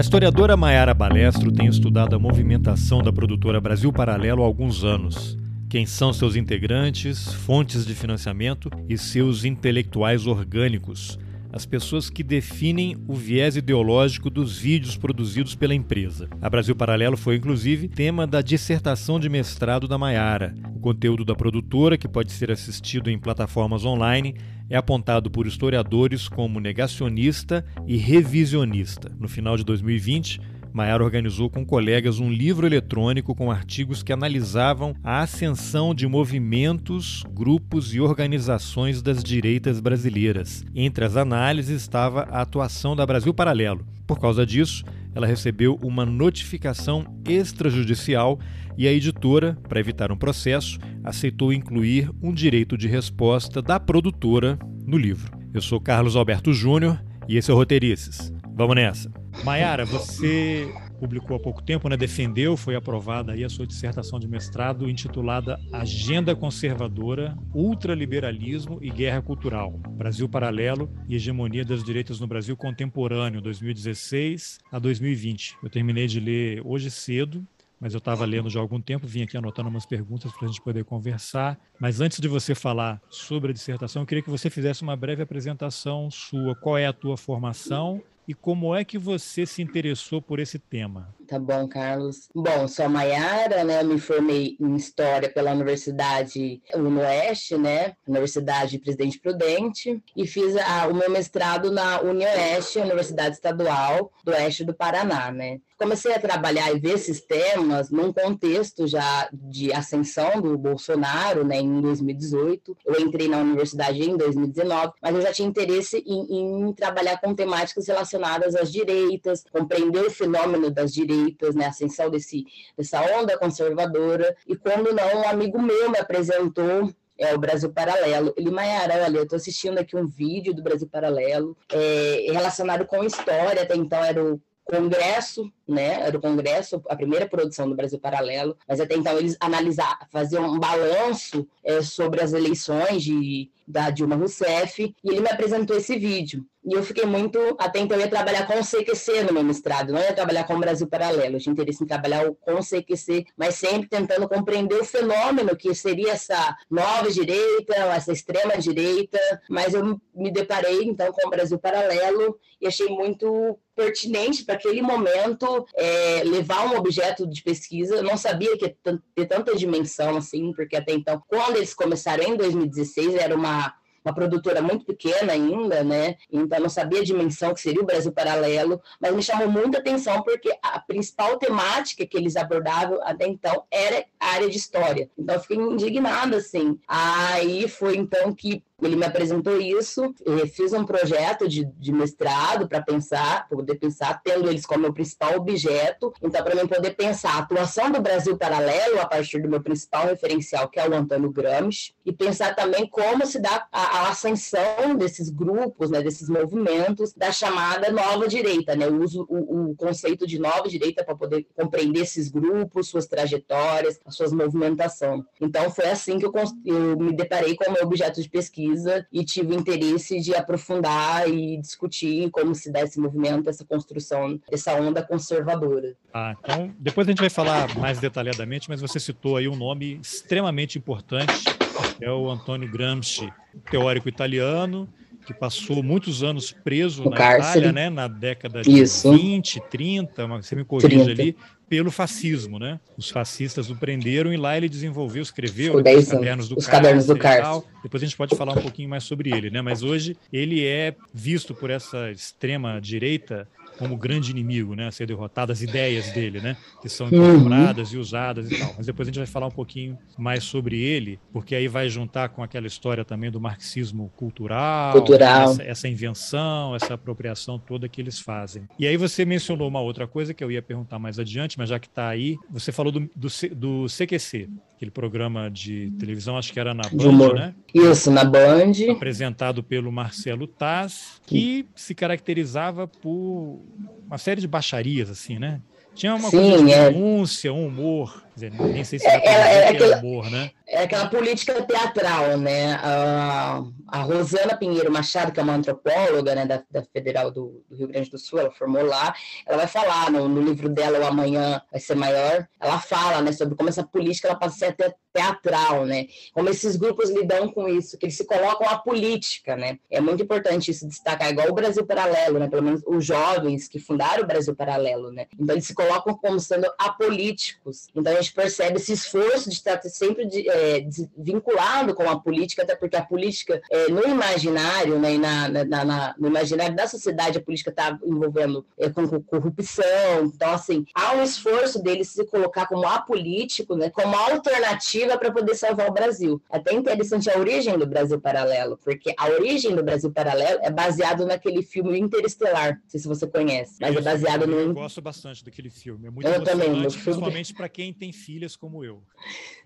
A historiadora Maiara Balestro tem estudado a movimentação da produtora Brasil Paralelo há alguns anos. Quem são seus integrantes, fontes de financiamento e seus intelectuais orgânicos, as pessoas que definem o viés ideológico dos vídeos produzidos pela empresa. A Brasil Paralelo foi, inclusive, tema da dissertação de mestrado da Maiara. O conteúdo da produtora, que pode ser assistido em plataformas online, é apontado por historiadores como negacionista e revisionista. No final de 2020, Maiara organizou com colegas um livro eletrônico com artigos que analisavam a ascensão de movimentos, grupos e organizações das direitas brasileiras. Entre as análises estava a atuação da Brasil Paralelo. Por causa disso, ela recebeu uma notificação extrajudicial e a editora, para evitar um processo, aceitou incluir um direito de resposta da produtora no livro. Eu sou Carlos Alberto Júnior e esse é o Roteirices. Vamos nessa! Maiara, você publicou há pouco tempo, né, defendeu, foi aprovada aí a sua dissertação de mestrado intitulada Agenda Conservadora, Ultraliberalismo e Guerra Cultural, Brasil Paralelo e Hegemonia das Direitas no Brasil Contemporâneo, 2016 a 2020. Eu terminei de ler hoje cedo, mas eu estava lendo já há algum tempo, vim aqui anotando umas perguntas para a gente poder conversar. Mas antes de você falar sobre a dissertação, eu queria que você fizesse uma breve apresentação sua. Qual é a tua formação e como é que você se interessou por esse tema? Tá bom, Carlos. Bom, sou a Maiara, né? Eu me formei em História pela Universidade UNOeste, né? Universidade Presidente Prudente, e fiz a, o meu mestrado na UniOeste, Universidade Estadual do Oeste do Paraná, né? Comecei a trabalhar e ver esses temas num contexto já de ascensão do Bolsonaro, né? Em 2018. Eu entrei na universidade em 2019, mas eu já tinha interesse em, em trabalhar com temáticas relacionadas às direitas, compreender o fenômeno das direitas, né, a ascensão desse, dessa onda conservadora. E quando não, um amigo meu me apresentou é o Brasil Paralelo. Ele, Maiara, olha, eu estou assistindo aqui um vídeo do Brasil Paralelo é, relacionado com história, até então era o Congresso, né? Era o Congresso, a primeira produção do Brasil Paralelo, mas até então eles analisaram, faziam um balanço é, sobre as eleições de, da Dilma Rousseff, e ele me apresentou esse vídeo. E eu fiquei muito. Até então eu ia trabalhar com o CQC no meu mestrado, não ia trabalhar com o Brasil Paralelo. Eu tinha interesse em trabalhar com o CQC, mas sempre tentando compreender o fenômeno que seria essa nova direita, essa extrema direita. Mas eu me deparei então com o Brasil Paralelo e achei muito pertinente para aquele momento é, levar um objeto de pesquisa. Eu não sabia que ia ter tanta dimensão assim, porque até então, quando eles começaram em 2016, era uma uma produtora muito pequena ainda, né? Então não sabia a dimensão que seria o Brasil Paralelo, mas me chamou muita atenção porque a principal temática que eles abordavam até então era a área de história. Então eu fiquei indignada assim. Aí foi então que ele me apresentou isso, fiz um projeto de, de mestrado para pensar, para poder pensar, tendo eles como meu principal objeto. Então, para mim poder pensar a atuação do Brasil paralelo a partir do meu principal referencial, que é o Antônio Gramsci, e pensar também como se dá a, a ascensão desses grupos, né, desses movimentos da chamada nova direita. Né? Eu uso o, o conceito de nova direita para poder compreender esses grupos, suas trajetórias, as suas movimentações. Então, foi assim que eu, eu me deparei com o meu objeto de pesquisa e tive interesse de aprofundar e discutir como se dá esse movimento, essa construção, essa onda conservadora. Ah, então depois a gente vai falar mais detalhadamente, mas você citou aí um nome extremamente importante, é o Antônio Gramsci, teórico italiano, que passou muitos anos preso o na cárcere. Itália, né, na década de Isso. 20, 30, você me corrija 30. ali, pelo fascismo, né? Os fascistas o prenderam e lá ele desenvolveu, escreveu né, os cadernos do os cadernos do cárcere. Depois a gente pode falar um pouquinho mais sobre ele, né? Mas hoje ele é visto por essa extrema direita como grande inimigo, né, a ser derrotado, as ideias dele, né, que são uhum. incorporadas uhum. e usadas e tal. Mas depois a gente vai falar um pouquinho mais sobre ele, porque aí vai juntar com aquela história também do marxismo cultural, cultural. Essa, essa, invenção, essa apropriação toda que eles fazem. E aí você mencionou uma outra coisa que eu ia perguntar mais adiante, mas já que está aí, você falou do, do, do CQC, aquele programa de televisão, acho que era na Band, né? Isso, na Band. Apresentado pelo Marcelo Taz, que se caracterizava por uma série de baixarias, assim, né? Tinha uma Sim, coisa de é. denúncia, um humor. Dizer, nem sei se é, é, é, humor, né? É aquela política teatral, né? A, a Rosana Pinheiro Machado, que é uma antropóloga né, da, da Federal do, do, Rio Grande do Sul, ela formou lá, ela vai falar no, no, livro dela, O Amanhã Vai Ser Maior, ela fala né, sobre como essa política ela passa a ser até teatral, né? Como esses grupos lidam com isso, que eles se colocam a política, né? É muito importante isso destacar, igual o Brasil Paralelo, né? Pelo menos os jovens que fundaram o Brasil Paralelo, né? Então eles se colocam como sendo apolíticos. Então gente percebe esse esforço de estar sempre de, é, vinculado com a política, até porque a política, é, no imaginário, né, na, na, na, no imaginário da sociedade, a política está envolvendo é, com corrupção. Então, assim, há um esforço deles se colocar como apolítico, né, como alternativa para poder salvar o Brasil. Até interessante a origem do Brasil Paralelo, porque a origem do Brasil Paralelo é baseado naquele filme Interestelar, não sei se você conhece, mas é baseado no... Eu gosto bastante daquele filme, é muito eu também, filme... principalmente para quem tem filhas como eu.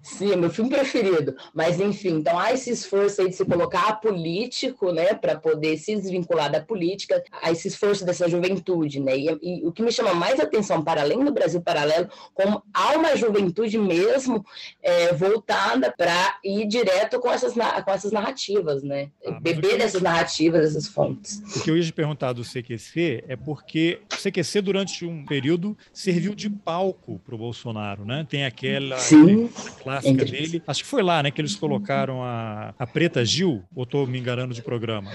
Sim, meu filme preferido. Mas, enfim, então há esse esforço aí de se colocar político, né, para poder se desvincular da política, há esse esforço dessa juventude, né? E, e, o que me chama mais atenção, para além do Brasil Paralelo, como há uma juventude mesmo é, voltada para ir direto com essas, com essas narrativas, né? Ah, Beber dessas narrativas, dessas fontes. O que eu ia te perguntar do CQC é porque o CQC, durante um período, serviu de palco para o Bolsonaro, né? Tem aquela. Sim clássica dele. Acho que foi lá, né, que eles colocaram a, a Preta Gil, ou estou me enganando de programa?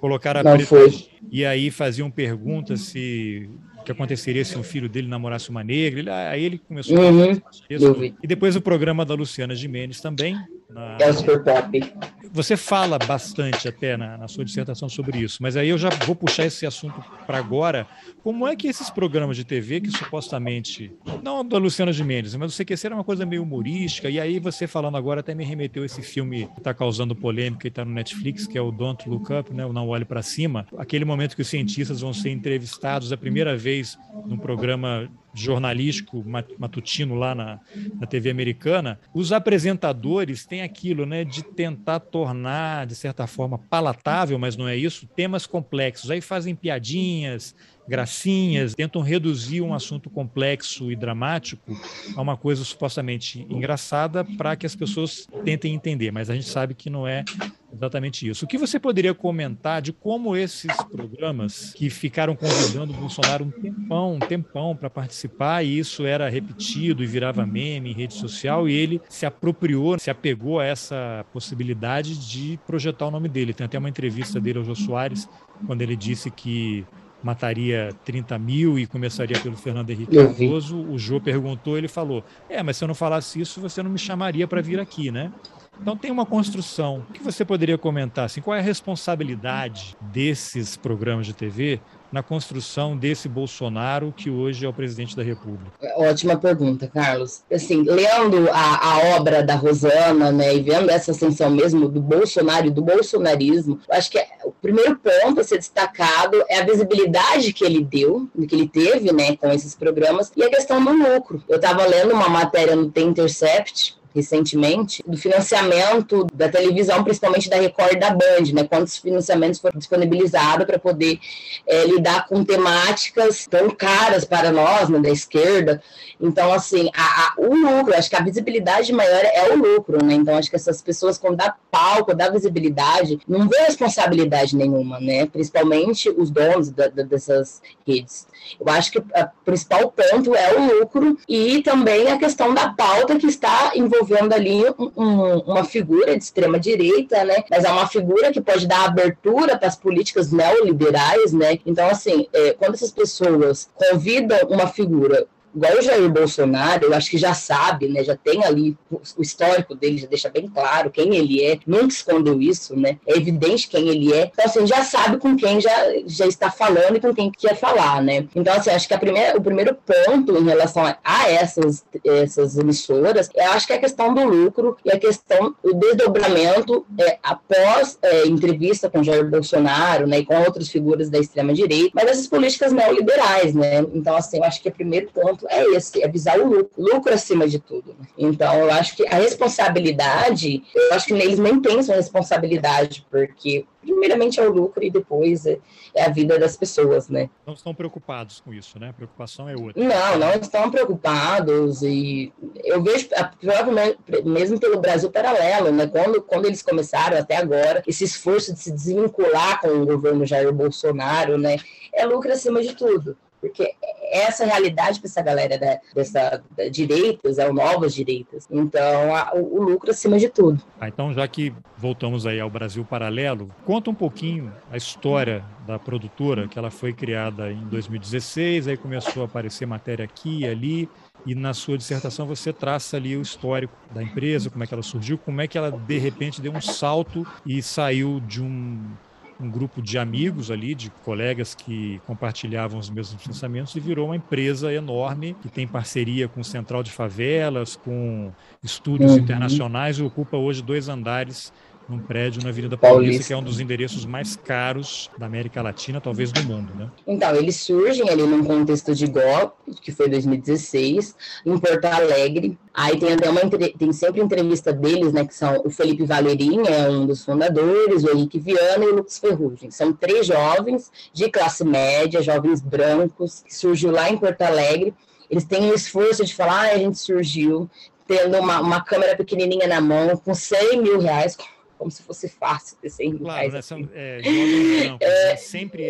Colocaram a Não, Preta foi. Gil, e aí faziam perguntas se que aconteceria se um filho dele namorasse uma negra. Ele, aí ele começou uhum, a isso. E depois o programa da Luciana Gimenez também. Na... É o Super Pop. Você fala bastante até na, na, sua dissertação sobre isso, mas aí eu já vou puxar esse assunto para agora. Como é que esses programas de TV, que supostamente, não da Luciana Gimenez, mas o CQC era uma coisa meio humorística, e aí você falando agora até me remeteu esse filme que está causando polêmica e está no Netflix, que é o Don't Look Up, né, o Não Olhe para Cima, aquele momento que os cientistas vão ser entrevistados a primeira vez num programa jornalístico matutino lá na, na TV americana, os apresentadores têm aquilo, né, de tentar tornar, de certa forma, palatável, mas não é isso, temas complexos. Aí fazem piadinhas, gracinhas, tentam reduzir um assunto complexo e dramático a uma coisa supostamente engraçada para que as pessoas tentem entender, mas a gente sabe que não é exatamente isso. O que você poderia comentar de como esses programas que ficaram convidando o Bolsonaro um tempão, um tempão para participar, e isso era repetido e virava meme em rede social, e ele se apropriou, se apegou a essa possibilidade de projetar o nome dele. Tem até uma entrevista dele ao Jô Soares, quando ele disse que mataria 30 mil e começaria pelo Fernando Henrique Cardoso. O Jô perguntou, ele falou: É, mas se eu não falasse isso, você não me chamaria para vir aqui, né? Então tem uma construção. O que você poderia comentar? Assim, qual é a responsabilidade desses programas de TV na construção desse Bolsonaro que hoje é o presidente da República? Ótima pergunta, Carlos. Assim, lendo a, a obra da Rosana, né, e vendo essa ascensão mesmo do Bolsonaro e do bolsonarismo, acho que é, o primeiro ponto a ser destacado é a visibilidade que ele deu, que ele teve, né, com esses programas, e a questão do lucro. Eu estava lendo uma matéria no The Intercept recentemente, do financiamento da televisão, principalmente da Record e da Band, né? Quantos financiamentos foram disponibilizados para poder é, lidar com temáticas tão caras para nós, né, da esquerda. Então, assim, a, a, o lucro, acho que a visibilidade maior é o lucro, né? Então, acho que essas pessoas, quando dá palco, dá visibilidade, não vê responsabilidade nenhuma, né? Principalmente os donos da, da, dessas redes. Eu acho que o principal ponto é o lucro e também a questão da pauta que está envolvendo ali um, uma figura de extrema direita, né? Mas é uma figura que pode dar abertura para as políticas neoliberais, né? Então, assim, é, quando essas pessoas convidam uma figura igual o Jair Bolsonaro, eu acho que já sabe, né, já tem ali o histórico dele, já deixa bem claro quem ele é, nunca escondeu isso, né, é evidente quem ele é, então assim, já sabe com quem já, já está falando e com quem quer falar, né. Então assim, acho que a primeira, o primeiro ponto em relação a, essas, essas emissoras, eu acho que é a questão do lucro e a questão, o desdobramento é, após é, entrevista com Jair Bolsonaro, né, e com outras figuras da extrema-direita, mas essas políticas neoliberais, né, então assim, eu acho que é o primeiro ponto é esse, é visar o lucro, lucro acima de tudo. Então, eu acho que a responsabilidade, eu acho que eles nem pensam responsabilidade, porque primeiramente é o lucro e depois é, é, a vida das pessoas, né? Não estão preocupados com isso, né? A preocupação é outra. Não, não estão preocupados e eu vejo, provavelmente, mesmo pelo Brasil Paralelo, né? Quando, quando eles começaram até agora, esse esforço de se desvincular com o governo Jair Bolsonaro, né? É lucro acima de tudo porque essa realidade para essa galera da, dessa da direitas, é o novas direitas. Então, a, o, o, lucro acima de tudo. Ah, então, já que voltamos aí ao Brasil Paralelo, conta um pouquinho a história da produtora, que ela foi criada em 2016, aí começou a aparecer matéria aqui e ali, e na sua dissertação você traça ali o histórico da empresa, como é que ela surgiu, como é que ela de repente deu um salto e saiu de um um grupo de amigos ali, de colegas que compartilhavam os mesmos pensamentos e virou uma empresa enorme que tem parceria com Central de Favelas, com estúdios uhum. internacionais e ocupa hoje dois andares num prédio na Avenida Paulista, Paulista, que é um dos endereços mais caros da América Latina, talvez do mundo, né? Então, eles surgem ali num contexto de golpe, que foi 2016, em Porto Alegre. Aí tem até uma tem sempre entrevista deles, né, que são o Felipe Valerim, é um dos fundadores, o Henrique Viana e o Lucas Ferrugem. São três jovens de classe média, jovens brancos, que surgiu lá em Porto Alegre. Eles têm um esforço de falar, ah, a gente surgiu tendo uma, uma câmera pequenininha na mão, com 100 mil reais, como se fosse fácil ter 100 claro, reais. Né, são, é, é, é, sempre...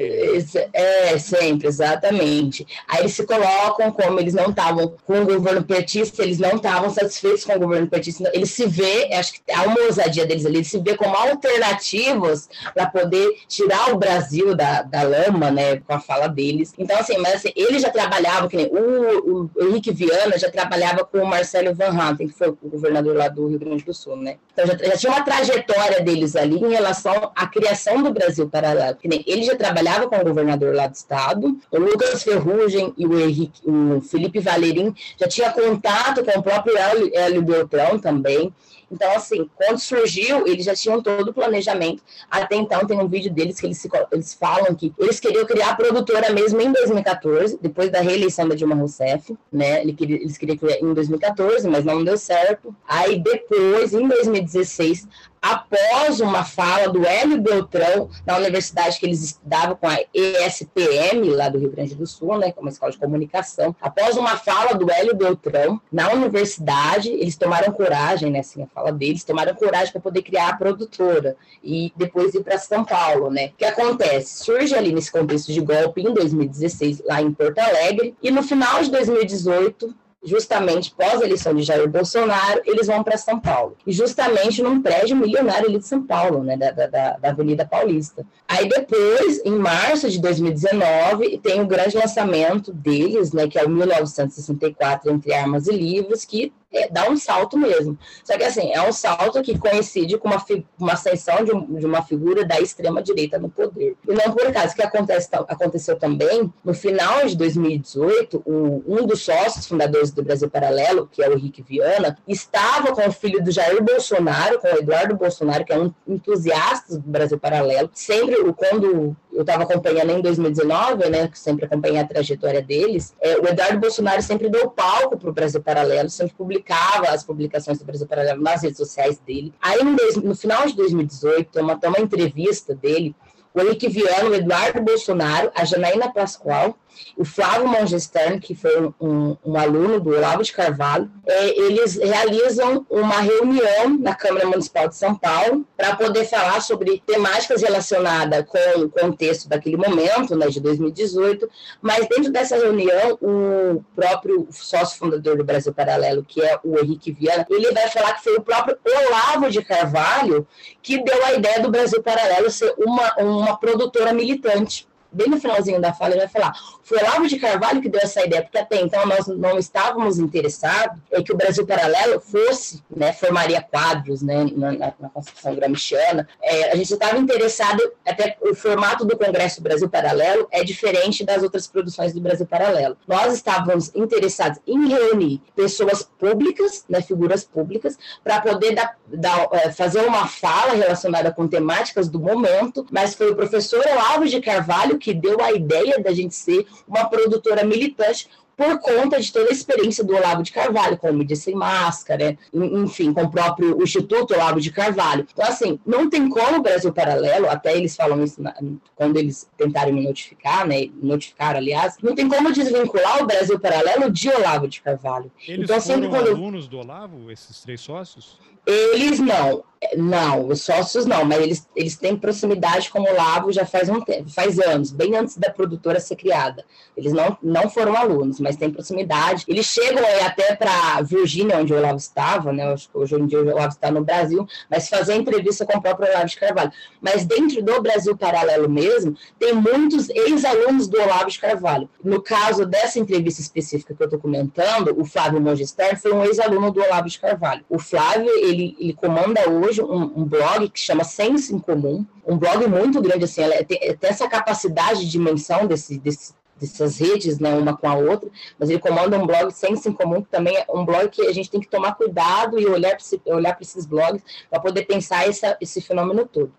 É, sempre, exatamente. Aí eles se colocam como eles não estavam com o governo petista, eles não estavam satisfeitos com o governo petista, eles se vê, acho que há uma ousadia deles ali, eles se vê como alternativos para poder tirar o Brasil da, da lama, né, com a fala deles. Então, assim, mas assim, eles já trabalhavam, que nem o, o Henrique Viana já trabalhava com o Marcelo Van Hatten, que foi o governador lá do Rio Grande do Sul, né? Então já, já tinha uma trajetória história deles ali em relação à criação do Brasil Paralelo. Ele já trabalhava com o governador lá do estado, o Lucas Ferrugem e o, Henrique, o Felipe Valerim já tinha contato com o próprio Hélio Beltrão também. Então, assim, quando surgiu, eles já tinham todo o planejamento. Até então, tem um vídeo deles que eles, se, eles falam que eles queriam criar a produtora mesmo em 2014, depois da reeleição da Dilma Rousseff, né? Eles queriam criar em 2014, mas não deu certo. Aí, depois, em 2016, após uma fala do Hélio Beltrão, na universidade que eles estudavam com a ESPM, lá do Rio Grande do Sul, né, como escola de comunicação, após uma fala do Hélio Beltrão, na universidade, eles tomaram coragem, né, assim, a fala deles, tomaram coragem para poder criar a produtora e depois ir para São Paulo, né. O que acontece? Surge ali nesse contexto de golpe em 2016, lá em Porto Alegre, e no final de 2018, justamente pós a eleição de Jair Bolsonaro, eles vão para São Paulo. E justamente num prédio milionário ali de São Paulo, né, da, da, da, Avenida Paulista. Aí depois, em março de 2019, tem o grande lançamento deles, né, que é o 1964 Entre Armas e Livros, que é, dá um salto mesmo. Só que assim, é um salto que coincide com uma, uma ascensão de, de uma figura da extrema-direita no poder. E não por acaso, que acontece, aconteceu também, no final de 2018, o, um dos sócios fundadores do Brasil Paralelo, que é o Henrique Viana, estava com o filho do Jair Bolsonaro, com o Eduardo Bolsonaro, que é um entusiasta do Brasil Paralelo. Sempre, quando eu estava acompanhando em 2019, né, que sempre acompanhei a trajetória deles, é, o Eduardo Bolsonaro sempre deu palco para o Brasil Paralelo, sempre publicava as publicações do Brasil Paralelo nas redes sociais dele. Aí, no final de 2018, tem uma, tem uma entrevista dele, o Henrique Viano, o Eduardo Bolsonaro, a Janaína Pascoal, o Flávio Mongestern, que foi um, um, aluno do Olavo de Carvalho, é, eles realizam uma reunião na Câmara Municipal de São Paulo para poder falar sobre temáticas relacionadas com o contexto daquele momento, né, de 2018, mas dentro dessa reunião, o próprio sócio fundador do Brasil Paralelo, que é o Henrique Viana, ele vai falar que foi o próprio Olavo de Carvalho que deu a ideia do Brasil Paralelo ser uma, uma produtora militante bem no finalzinho da fala, ele vai falar: foi Olavo de Carvalho que deu essa ideia, porque até então nós não estávamos interessados em que o Brasil Paralelo fosse, né, formaria quadros né, na, na Constituição Gramsciana. É, a gente estava interessado, até o formato do Congresso Brasil Paralelo é diferente das outras produções do Brasil Paralelo. Nós estávamos interessados em reunir pessoas públicas, né, figuras públicas, para poder dar, dar, é, fazer uma fala relacionada com temáticas do momento, mas foi o professor Olavo de Carvalho que deu a ideia da gente ser uma produtora militante por conta de toda a experiência do Olavo de Carvalho, com o Mídia Sem Máscara, enfim, com o próprio Instituto Olavo de Carvalho. Então, assim, não tem como o Brasil Paralelo, até eles falam isso na, quando eles tentarem me notificar, né, notificar, aliás, não tem como desvincular o Brasil Paralelo de Olavo de Carvalho. Eles então, foram sempre quando... alunos do Olavo, esses três sócios? Eles não, não, os sócios não, mas eles, eles têm proximidade com o Olavo já faz um tempo, faz anos, bem antes da produtora ser criada. Eles não, não foram alunos, mas têm proximidade. Eles chegam até para Virgínia, onde o Olavo estava, né? Hoje em dia o Olavo está no Brasil, mas fazer entrevista com o próprio Olavo de Carvalho. Mas dentro do Brasil Paralelo mesmo, tem muitos ex-alunos do Olavo de Carvalho. No caso dessa entrevista específica que eu estou comentando, o Flávio Mogister foi um ex-aluno do Olavo de Carvalho. O Flávio, ele, ele comanda hoje um, um, blog que chama Senso em Comum, um blog muito grande, assim, ela tem, tem essa capacidade de dimensão desse, desse, dessas redes, né, uma com a outra, mas ele comanda um blog Senso em Comum, que também é um blog que a gente tem que tomar cuidado e olhar para olhar esses blogs para poder pensar essa, esse fenômeno todo.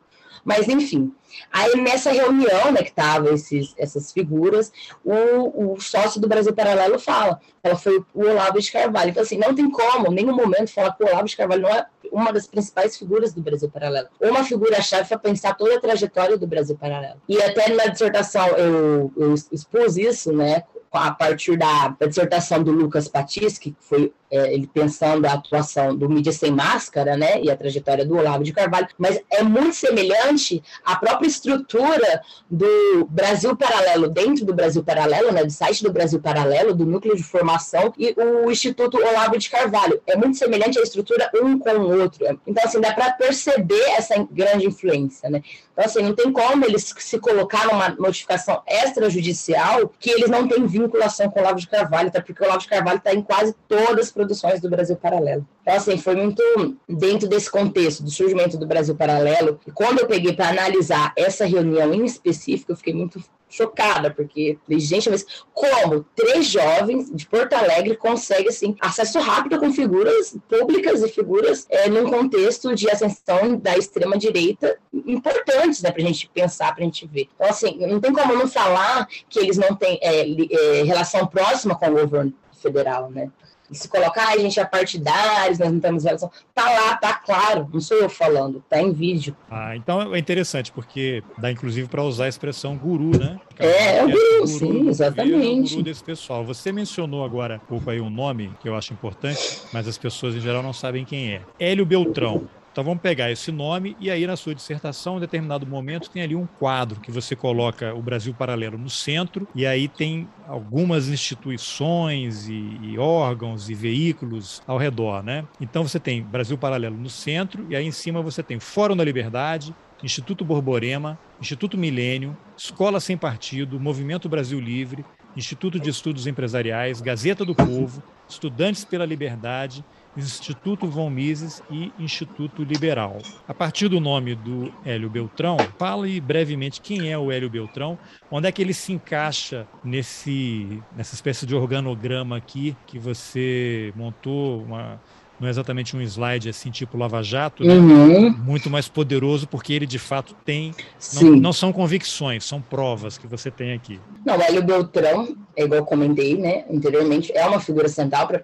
Mas, enfim, aí nessa reunião, né, que estavam essas figuras, o, o, sócio do Brasil Paralelo fala, ela foi o Olavo de Carvalho. Então, assim, não tem como, em nenhum momento, falar que o Olavo de Carvalho não é uma das principais figuras do Brasil Paralelo. Uma figura-chave para pensar toda a trajetória do Brasil Paralelo. E até na dissertação eu, eu expus isso, né, a partir da, dissertação do Lucas Patischi, que foi é, ele pensando a atuação do Mídia Sem Máscara, né, e a trajetória do Olavo de Carvalho, mas é muito semelhante à própria estrutura do Brasil Paralelo, dentro do Brasil Paralelo, né, do site do Brasil Paralelo, do núcleo de formação, e o Instituto Olavo de Carvalho. É muito semelhante à estrutura um com o outro. Então, assim, dá para perceber essa grande influência, né. Então, assim, não tem como eles se colocar numa notificação extrajudicial que eles não têm vinculação com o Olavo de Carvalho, até porque o Olavo de Carvalho está em quase todas as produções do Brasil Paralelo. Então, assim, foi muito dentro desse contexto do surgimento do Brasil Paralelo. E quando eu peguei para analisar essa reunião em específico, eu fiquei muito chocada, porque, gente, mas como três jovens de Porto Alegre conseguem, assim, acesso rápido com figuras públicas e figuras é, num contexto de ascensão da extrema-direita importantes, né, pra gente pensar, pra gente ver. Então, assim, não tem como não falar que eles não têm é, é, relação próxima com o governo federal, né? E se colocar, a gente é partidários, nós não temos relação. Tá lá, tá claro, não sou eu falando, tá em vídeo. Ah, então é interessante, porque dá inclusive para usar a expressão guru, né? É, é o guru, guru sim, exatamente. É o guru desse pessoal. Você mencionou agora um pouco aí um nome que eu acho importante, mas as pessoas em geral não sabem quem é. Hélio Beltrão. Então vamos pegar esse nome e aí na sua dissertação, em determinado momento, tem ali um quadro que você coloca o Brasil Paralelo no centro e aí tem algumas instituições e, e órgãos e veículos ao redor, né? Então você tem Brasil Paralelo no centro e aí em cima você tem Fórum da Liberdade, Instituto Borborema, Instituto Milênio, Escola Sem Partido, Movimento Brasil Livre, Instituto de Estudos Empresariais, Gazeta do Povo, Estudantes pela Liberdade, Instituto Von Mises e Instituto Liberal. A partir do nome do Hélio Beltrão, fale brevemente quem é o Hélio Beltrão, onde é que ele se encaixa nesse, nessa espécie de organograma aqui que você montou, uma, não é exatamente um slide assim, tipo Lava Jato, né? uhum. muito mais poderoso, porque ele de fato tem. Não, não, são convicções, são provas que você tem aqui. Não, o Hélio Beltrão, é igual eu comentei né, anteriormente, é uma figura central para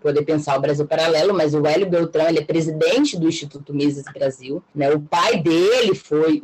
poder pensar o Brasil paralelo, mas o Hélio Beltrão ele é presidente do Instituto Mises Brasil. Né? O pai dele foi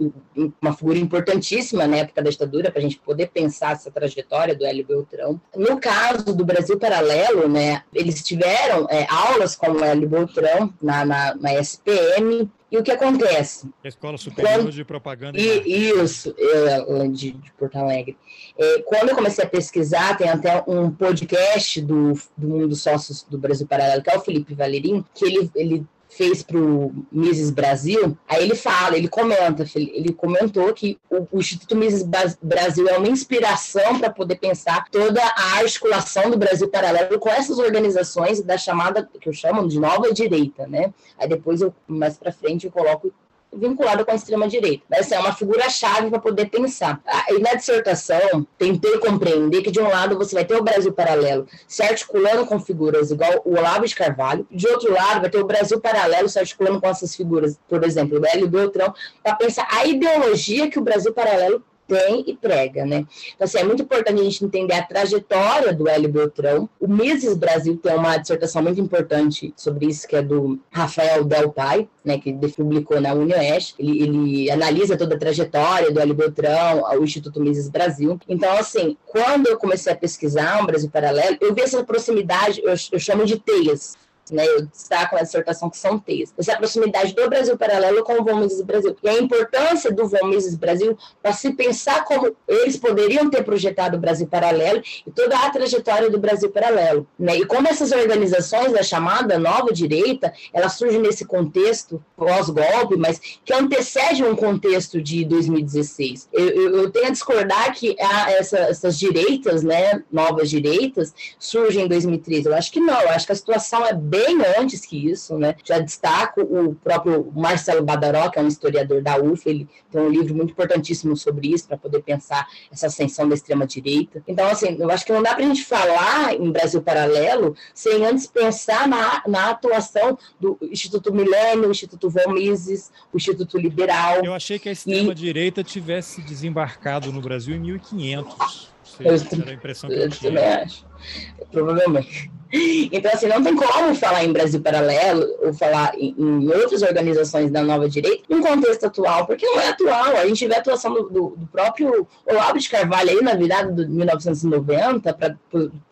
uma figura importantíssima na época da ditadura, para a gente poder pensar essa trajetória do Hélio Beltrão. No caso do Brasil Paralelo, né, eles tiveram é, aulas com o Hélio Beltrão na, na, na SPM, e o que acontece? A Escola Superior quando, de Propaganda. E, isso, é, de, de, Porto Alegre. É, quando eu comecei a pesquisar, tem até um podcast do, do Mundo Sócios do Brasil Paralelo, que é o Felipe Valerim, que ele, ele fez para o Mises Brasil, aí ele fala, ele comenta, ele comentou que o, o Instituto Mises Brasil é uma inspiração para poder pensar toda a articulação do Brasil paralelo com essas organizações da chamada, que eu chamo de nova direita, né? Aí depois, eu, mais para frente, eu coloco vinculada com a extrema-direita. Essa é uma figura-chave para poder pensar. Ah, e na dissertação, tentei compreender que, de um lado, você vai ter o Brasil paralelo se articulando com figuras igual o Olavo de Carvalho, de outro lado, vai ter o Brasil paralelo se articulando com essas figuras, por exemplo, o Hélio Beltrão, para pensar a ideologia que o Brasil paralelo tem e prega, né? Então, assim, é muito importante a gente entender a trajetória do Hélio Beltrão. O Mises Brasil tem uma dissertação muito importante sobre isso, que é do Rafael Del Pai, né, que publicou na UniOeste. Ele, ele analisa toda a trajetória do Hélio Beltrão, o Instituto Mises Brasil. Então, assim, quando eu comecei a pesquisar um Brasil Paralelo, eu vi essa proximidade, eu, eu chamo de teias, né, eu destaco na dissertação que são T's. Essa proximidade do Brasil Paralelo com o Von Mises Brasil. E a importância do Von Mises Brasil para se pensar como eles poderiam ter projetado o Brasil Paralelo e toda a trajetória do Brasil Paralelo. Né? E como essas organizações da chamada nova direita, elas surgem nesse contexto pós-golpe, mas que antecede um contexto de 2016. Eu, eu, eu tenho a discordar que a, essa, essas direitas, né, novas direitas, surgem em 2013. Eu acho que não, eu acho que a situação é bem bem antes que isso, né? Já destaco o próprio Marcelo Badaró, que é um historiador da UF, ele tem um livro muito importantíssimo sobre isso, para poder pensar essa ascensão da extrema-direita. Então, assim, eu acho que não dá para a gente falar em Brasil Paralelo sem antes pensar na, na atuação do Instituto Milênio, o Instituto Von Mises, o Instituto Liberal. Eu achei que a extrema-direita e... tivesse desembarcado no Brasil em 1500. Sei, eu, era a impressão que eu, eu tinha. também acho. Provavelmente. Então, assim, não tem como falar em Brasil Paralelo ou falar em, em outras organizações da nova direita em contexto atual, porque não é atual. A gente vê a atuação do, do, do próprio Olavo de Carvalho aí na virada de 1990 para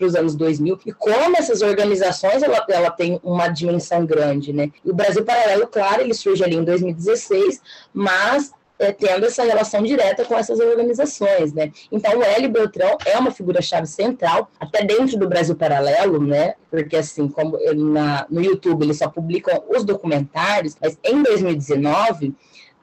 os anos 2000 e como essas organizações ela, ela tem uma dimensão grande, né? E o Brasil Paralelo, claro, ele surge ali em 2016, mas tendo essa relação direta com essas organizações, né? Então, o Hélio Beltrão é uma figura-chave central, até dentro do Brasil Paralelo, né? Porque, assim, como ele na, no YouTube ele só publica os documentários, mas em 2019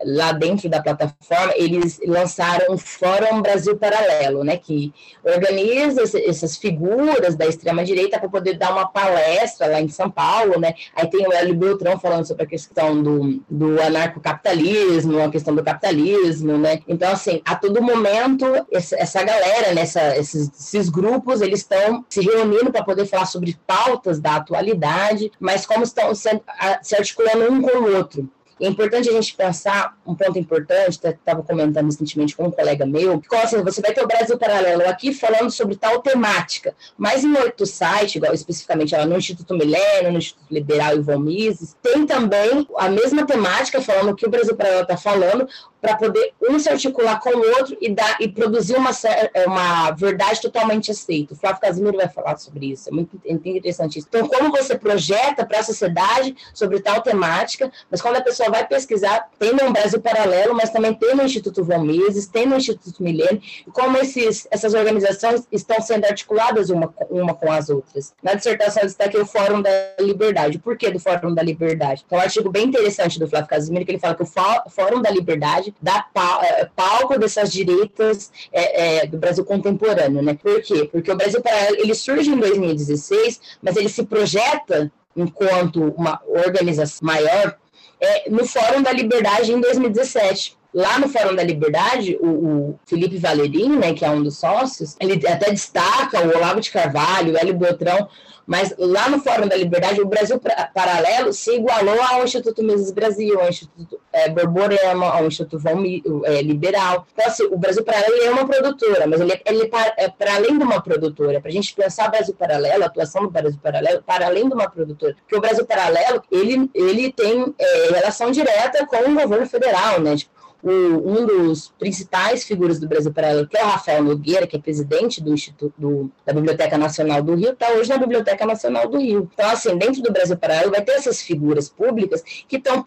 lá dentro da plataforma, eles lançaram o Fórum Brasil Paralelo, né, que organiza essas figuras da extrema-direita para poder dar uma palestra lá em São Paulo, né, aí tem o Hélio Beltrão falando sobre a questão do, do anarcocapitalismo, a questão do capitalismo, né, então, assim, a todo momento, essa galera, né, essa, esses, esses grupos, eles estão se reunindo para poder falar sobre pautas da atualidade, mas como estão se articulando um com o outro, é importante a gente pensar, um ponto importante, estava comentando recentemente com um colega meu, que assim, você vai ter o Brasil Paralelo aqui falando sobre tal temática, mas em outro site, igual especificamente no Instituto Milênio, no Instituto Liberal Ivon Mises, tem também a mesma temática falando o que o Brasil Paralelo está falando, para poder um se articular com o outro e, dar, e produzir uma, é, uma verdade totalmente aceita. O Flávio Casimiro vai falar sobre isso, é muito interessante isso. Então, como você projeta para a sociedade sobre tal temática, mas quando a pessoa vai pesquisar, tem no Brasil Paralelo, mas também tem no Instituto Von tem no Instituto Milênio, como esses, essas organizações estão sendo articuladas uma, uma com as outras. Na dissertação, eu destaquei o Fórum da Liberdade. Por que do Fórum da Liberdade? Então, um artigo bem interessante do Flávio Casimiro, que ele fala que o Fórum da Liberdade dar é, palco dessas direitas é, é, do Brasil contemporâneo, né? Por quê? Porque o Brasil Paralelo, ele surge em 2016, mas ele se projeta enquanto uma organização maior é, no Fórum da Liberdade em 2017 lá no Fórum da Liberdade, o, o, Felipe Valerim, né, que é um dos sócios, ele até destaca o Olavo de Carvalho, o Hélio Beltrão mas lá no Fórum da Liberdade, o Brasil Paralelo se igualou ao Instituto Mises Brasil, ao Instituto é, Borborema, ao Instituto Valmi, é, Liberal. Então, assim, o Brasil Paralelo é uma produtora, mas ele, ele é para além de uma produtora. Para a gente pensar o Brasil Paralelo, a atuação do Brasil Paralelo, para além de uma produtora. Porque o Brasil Paralelo, ele, ele tem é, relação direta com o governo federal, né? Tipo, o, um dos principais figuras do Brasil Paralelo, que é o Rafael Nogueira, que é presidente do Instituto do, da Biblioteca Nacional do Rio, está hoje na Biblioteca Nacional do Rio. Então, assim, dentro do Brasil Paralelo vai ter essas figuras públicas que estão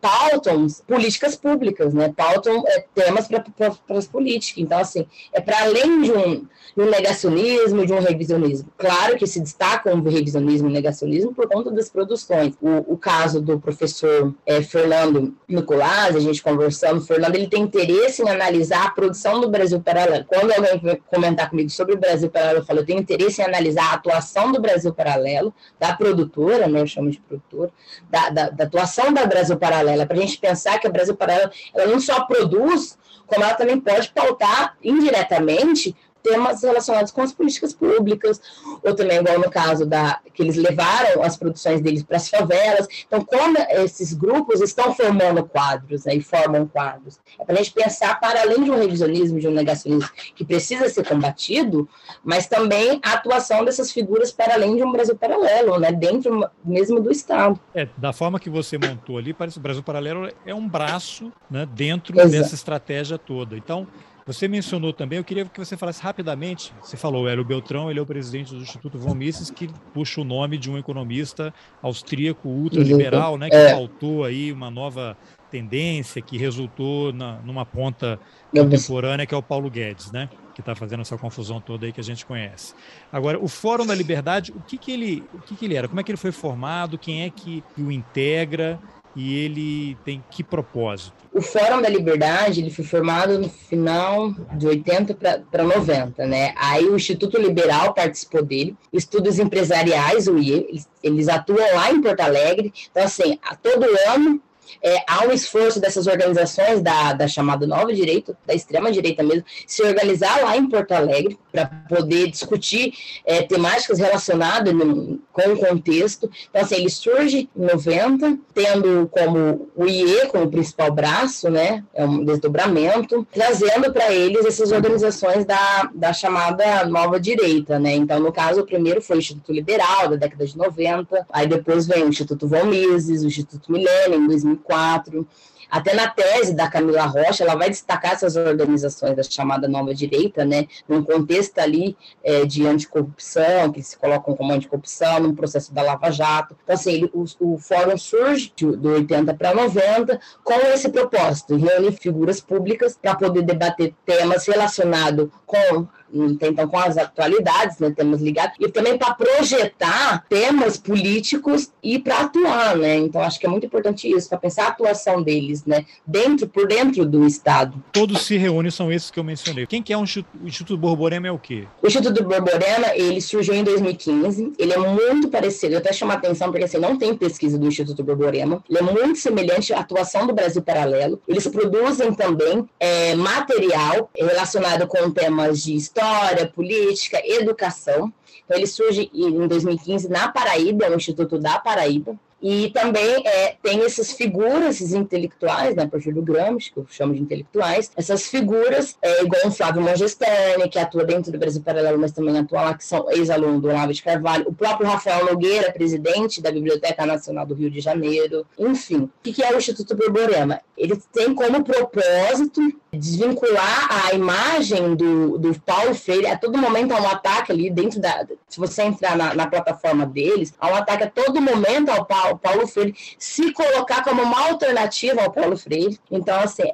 pautam políticas públicas, né? Pautam é, temas para as políticas. Então, assim, é para além de um, de um negacionismo, de um revisionismo. Claro que se destaca um revisionismo e negacionismo por conta das produções. O, o caso do professor é, Fernando Nicolás, a gente conversou conversando, o Fernando ele tem interesse em analisar a produção do Brasil Paralelo. Quando alguém comentar comigo sobre o Brasil Paralelo, eu falo, eu tenho interesse em analisar a atuação do Brasil Paralelo, da produtora, né, eu chamo de produtora, da, da, da atuação da Brasil Paralelo, para a gente pensar que a Brasil Paralelo ela não só produz, como ela também pode pautar indiretamente temas relacionados com as políticas públicas, ou também, igual no caso da que eles levaram as produções deles para as favelas. Então, como esses grupos estão formando quadros né, e formam quadros, é para a gente pensar para além de um revisionismo, de um negacionismo que precisa ser combatido, mas também a atuação dessas figuras para além de um Brasil paralelo, né, dentro mesmo do Estado. É, da forma que você montou ali, parece que o Brasil paralelo é um braço né, dentro Exato. dessa estratégia toda. Então, você mencionou também, eu queria que você falasse rapidamente. Você falou, o Hélio Beltrão, ele é o presidente do Instituto Von Mises, que puxa o nome de um economista austríaco ultraliberal, né, que é. faltou aí uma nova tendência que resultou na, numa ponta contemporânea, que é o Paulo Guedes, né? que está fazendo essa confusão toda aí que a gente conhece. Agora, o Fórum da Liberdade, o que, que ele, o que, que ele era? Como é que ele foi formado? Quem é que o integra? E ele tem que propósito? O Fórum da Liberdade ele foi formado no final de 80 para 90, né? Aí o Instituto Liberal participou dele, estudos empresariais, o IE, eles, eles atuam lá em Porto Alegre. Então, assim, a todo ano é, há um esforço dessas organizações da, da chamada nova direita, da extrema direita mesmo, se organizar lá em Porto Alegre para poder discutir é, temáticas relacionadas no, com o contexto. Então, assim, ele surge em 90, tendo como o IE como principal braço, né, é um desdobramento, trazendo para eles essas organizações da, da chamada nova direita, né. Então, no caso, o primeiro foi o Instituto Liberal, da década de 90, aí depois vem o Instituto Von Mises, o Instituto Milênio, em 2000 2004. Até na tese da Camila Rocha, ela vai destacar essas organizações da chamada nova direita, né, num contexto ali é, de anticorrupção, que se colocam como anticorrupção, num processo da Lava Jato. Então, assim, ele, o, o fórum surge do 80 para 90 com esse propósito, reunir figuras públicas para poder debater temas relacionados com então com as atualidades, né, temas ligados, e também para projetar temas políticos e para atuar, né? Então acho que é muito importante isso, para pensar a atuação deles, né, dentro por dentro do Estado. Todos se reúnem, são esses que eu mencionei. Quem que é o Instituto Borborema é o quê? O Instituto Borborema, ele surgiu em 2015, ele é muito parecido, eu até chamo a atenção porque assim, não tem pesquisa do Instituto Borborema, ele é muito semelhante à atuação do Brasil Paralelo, eles produzem também é, material relacionado com temas de história, política, educação. Então, ele surge em 2015 na Paraíba, no Instituto da Paraíba. E também é, tem essas figuras, esses intelectuais, né, a partir do Gramsci, que eu chamo de intelectuais, essas figuras, é, igual o Flávio Mangestani, que atua dentro do Brasil Paralelo, mas também atua lá, que são ex-alunos do Olavo de Carvalho, o próprio Rafael Nogueira, presidente da Biblioteca Nacional do Rio de Janeiro, enfim. O que é o Instituto Borborema? Ele tem como propósito desvincular a imagem do, do Paulo Freire, a todo momento há um ataque ali dentro da. Se você entrar na, na plataforma deles, há um ataque a todo momento ao Paulo ao Paulo Freire, se colocar como uma alternativa ao Paulo Freire. Então, assim,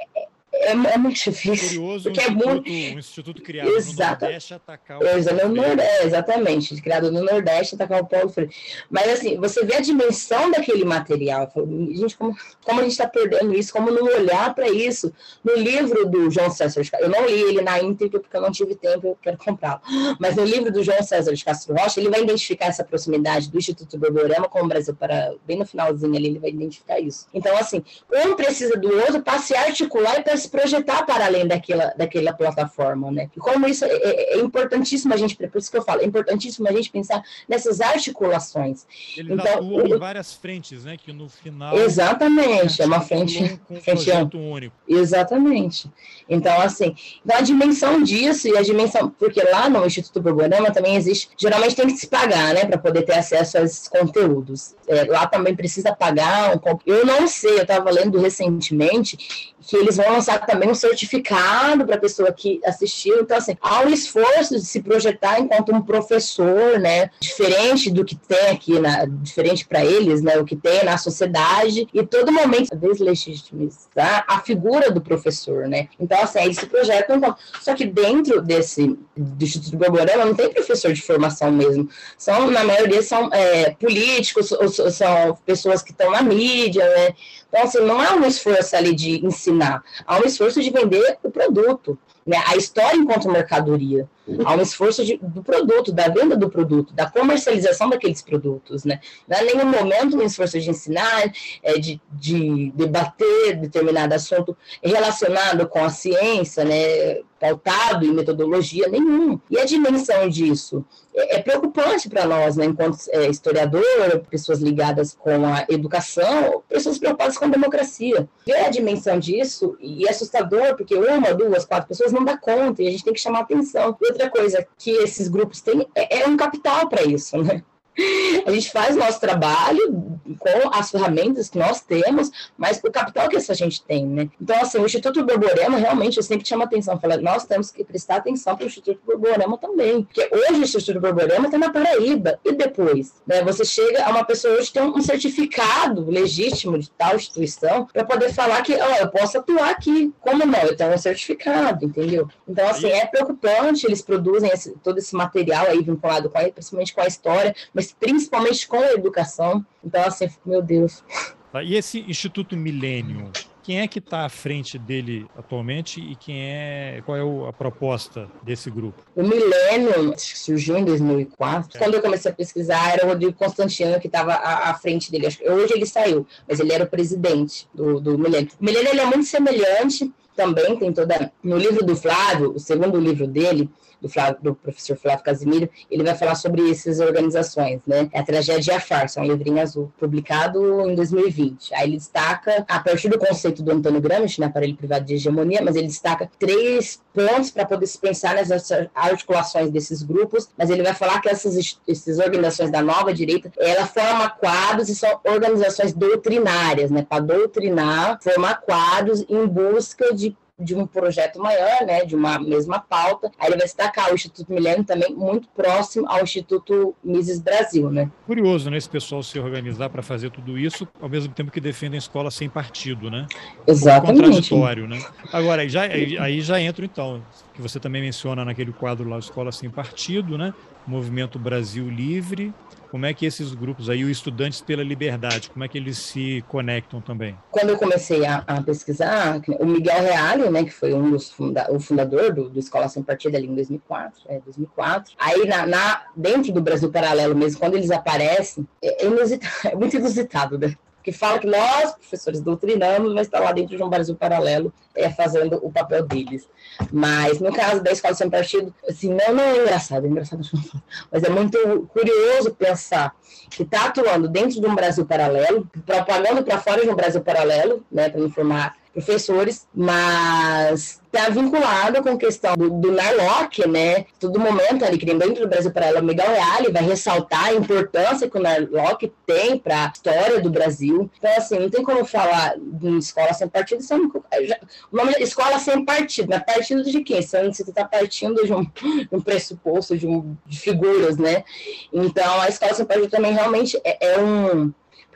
é, é, muito difícil. Curioso porque um, é muito... um instituto criado Exato. no Nordeste atacar o Exato, no Nordeste, é, Exatamente, criado no Nordeste atacar o Paulo Freire. Mas assim, você vê a dimensão daquele material. Gente, como, como a gente está perdendo isso, como não olhar para isso. No livro do João César de Castro, eu não li ele na íntegra porque eu não tive tempo, eu quero comprá-lo. Mas no livro do João César de Castro Rocha, ele vai identificar essa proximidade do Instituto Borborema com o Brasil para bem no finalzinho ali, ele vai identificar isso. Então, assim, um precisa do outro para se articular e para se projetar para além daquela, daquela plataforma, né? E como isso é, é, é importantíssimo a gente, por isso que eu falo, é importantíssimo a gente pensar nessas articulações. Eles então, atuam em várias frentes, né? Que no final. Exatamente, é uma frente. Com um frente único. Exatamente. Então, assim, então a dimensão disso e a dimensão, porque lá no Instituto Borborema também existe, geralmente tem que se pagar, né, para poder ter acesso a esses conteúdos. É, lá também precisa pagar. Um, eu não sei, eu estava lendo recentemente que eles vão lançar também um certificado para a pessoa que assistiu. Então, assim, há um esforço de se projetar enquanto um professor, né, diferente do que tem aqui, na, diferente para eles, né, o que tem na sociedade, e todo momento deslegitimizar a figura do professor, né. Então, assim, eles se projetam. Então, só que dentro desse do Instituto Borborema não tem professor de formação mesmo. São, na maioria, são é, políticos, ou, são pessoas que estão na mídia, né. Então, assim, não há um esforço ali de ensinar, há um esforço de vender o produto. Né? A história enquanto mercadoria. Há um esforço de, do produto, da venda do produto, da comercialização daqueles produtos. Né? Não é nenhum momento um esforço de ensinar, é, de, de debater determinado assunto relacionado com a ciência, né? pautado em metodologia nenhum. E a dimensão disso é, é preocupante para nós, né, enquanto é, historiador, pessoas ligadas com a educação, pessoas preocupadas com a democracia. Ver a dimensão disso e é assustador, porque uma, duas, quatro pessoas não dá conta e a gente tem que chamar atenção. Outra coisa que esses grupos têm é, é um capital para isso, né? A gente faz nosso trabalho com as ferramentas que nós temos, mas o capital que essa gente tem, né? Então, assim, o Instituto Borborema realmente eu sempre chama atenção, fala, nós temos que prestar atenção para o Instituto Borborema também, porque hoje o Instituto Borborema está na Paraíba, e depois, né? Você chega a uma pessoa hoje tem um certificado legítimo de tal instituição para poder falar que, ó, eu posso atuar aqui. Como não? Eu tenho um certificado, entendeu? Então, assim, é preocupante, eles produzem esse, todo esse material aí vinculado com a, principalmente com a história, mas mas principalmente com a educação. Então, assim, meu Deus. Tá, e esse Instituto Milênio, quem é que está à frente dele atualmente e quem é, qual é a proposta desse grupo? O Milênio surgiu em 2004. É. Quando eu comecei a pesquisar, era o Rodrigo Constantino que estava à, à, frente dele. Hoje ele saiu, mas ele era o presidente do, do Milênio. O Milênio é muito semelhante também, tem toda. No livro do Flávio, o segundo livro dele, do, Flávio, do professor Flávio Casimiro, ele vai falar sobre essas organizações, né? É a Tragédia e a Farsa, um livrinho azul, publicado em 2020. Aí ele destaca, a partir do conceito do Antônio Gramsci, na aparelho privado de hegemonia, mas ele destaca três pontos para poder se pensar nessas articulações desses grupos, mas ele vai falar que essas, essas organizações da nova direita, ela forma quadros e são organizações doutrinárias, né? Para doutrinar, formar quadros em busca de de um projeto maior, né, de uma mesma pauta. Aí ele vai destacar o Instituto Milênio também muito próximo ao Instituto Mises Brasil, né? Curioso, né, esse pessoal se organizar para fazer tudo isso, ao mesmo tempo que defendem escola sem partido, né? Exatamente. contraditório, né? Agora, aí já, aí já entra então, que você também menciona naquele quadro lá, Escola Sem Partido, né? Movimento Brasil Livre, como é que esses grupos aí, os Estudantes pela Liberdade, como é que eles se conectam também? Quando eu comecei a, a pesquisar, o Miguel Reale, né, que foi um dos funda o fundador do, do Escola Sem Partido ali em 2004, é, 2004. Aí na, na, dentro do Brasil Paralelo mesmo, quando eles aparecem, é, é, é muito inusitado, né? Que fala que nós, professores doutrinamos, vai estar lá dentro de um Brasil paralelo é, fazendo o papel deles. Mas no caso da escola sem partido, assim, não, não é engraçado, é engraçado, mas é muito curioso pensar que está atuando dentro de um Brasil paralelo, propagando para fora de um Brasil paralelo, né, para informar professores, mas está vinculado com a questão do, do Narlock, né? Todo momento ali, que dentro do Brasil para ela, o Miguel Reale vai ressaltar a importância que o Narlock tem para a história do Brasil. Então, assim, não tem como falar de escola sem partido, é um, o nome é escola sem partido, mas partido de quem? Você está partindo de um, de um pressuposto, de, um, de figuras, né? Então, a escola sem partido também realmente é, é um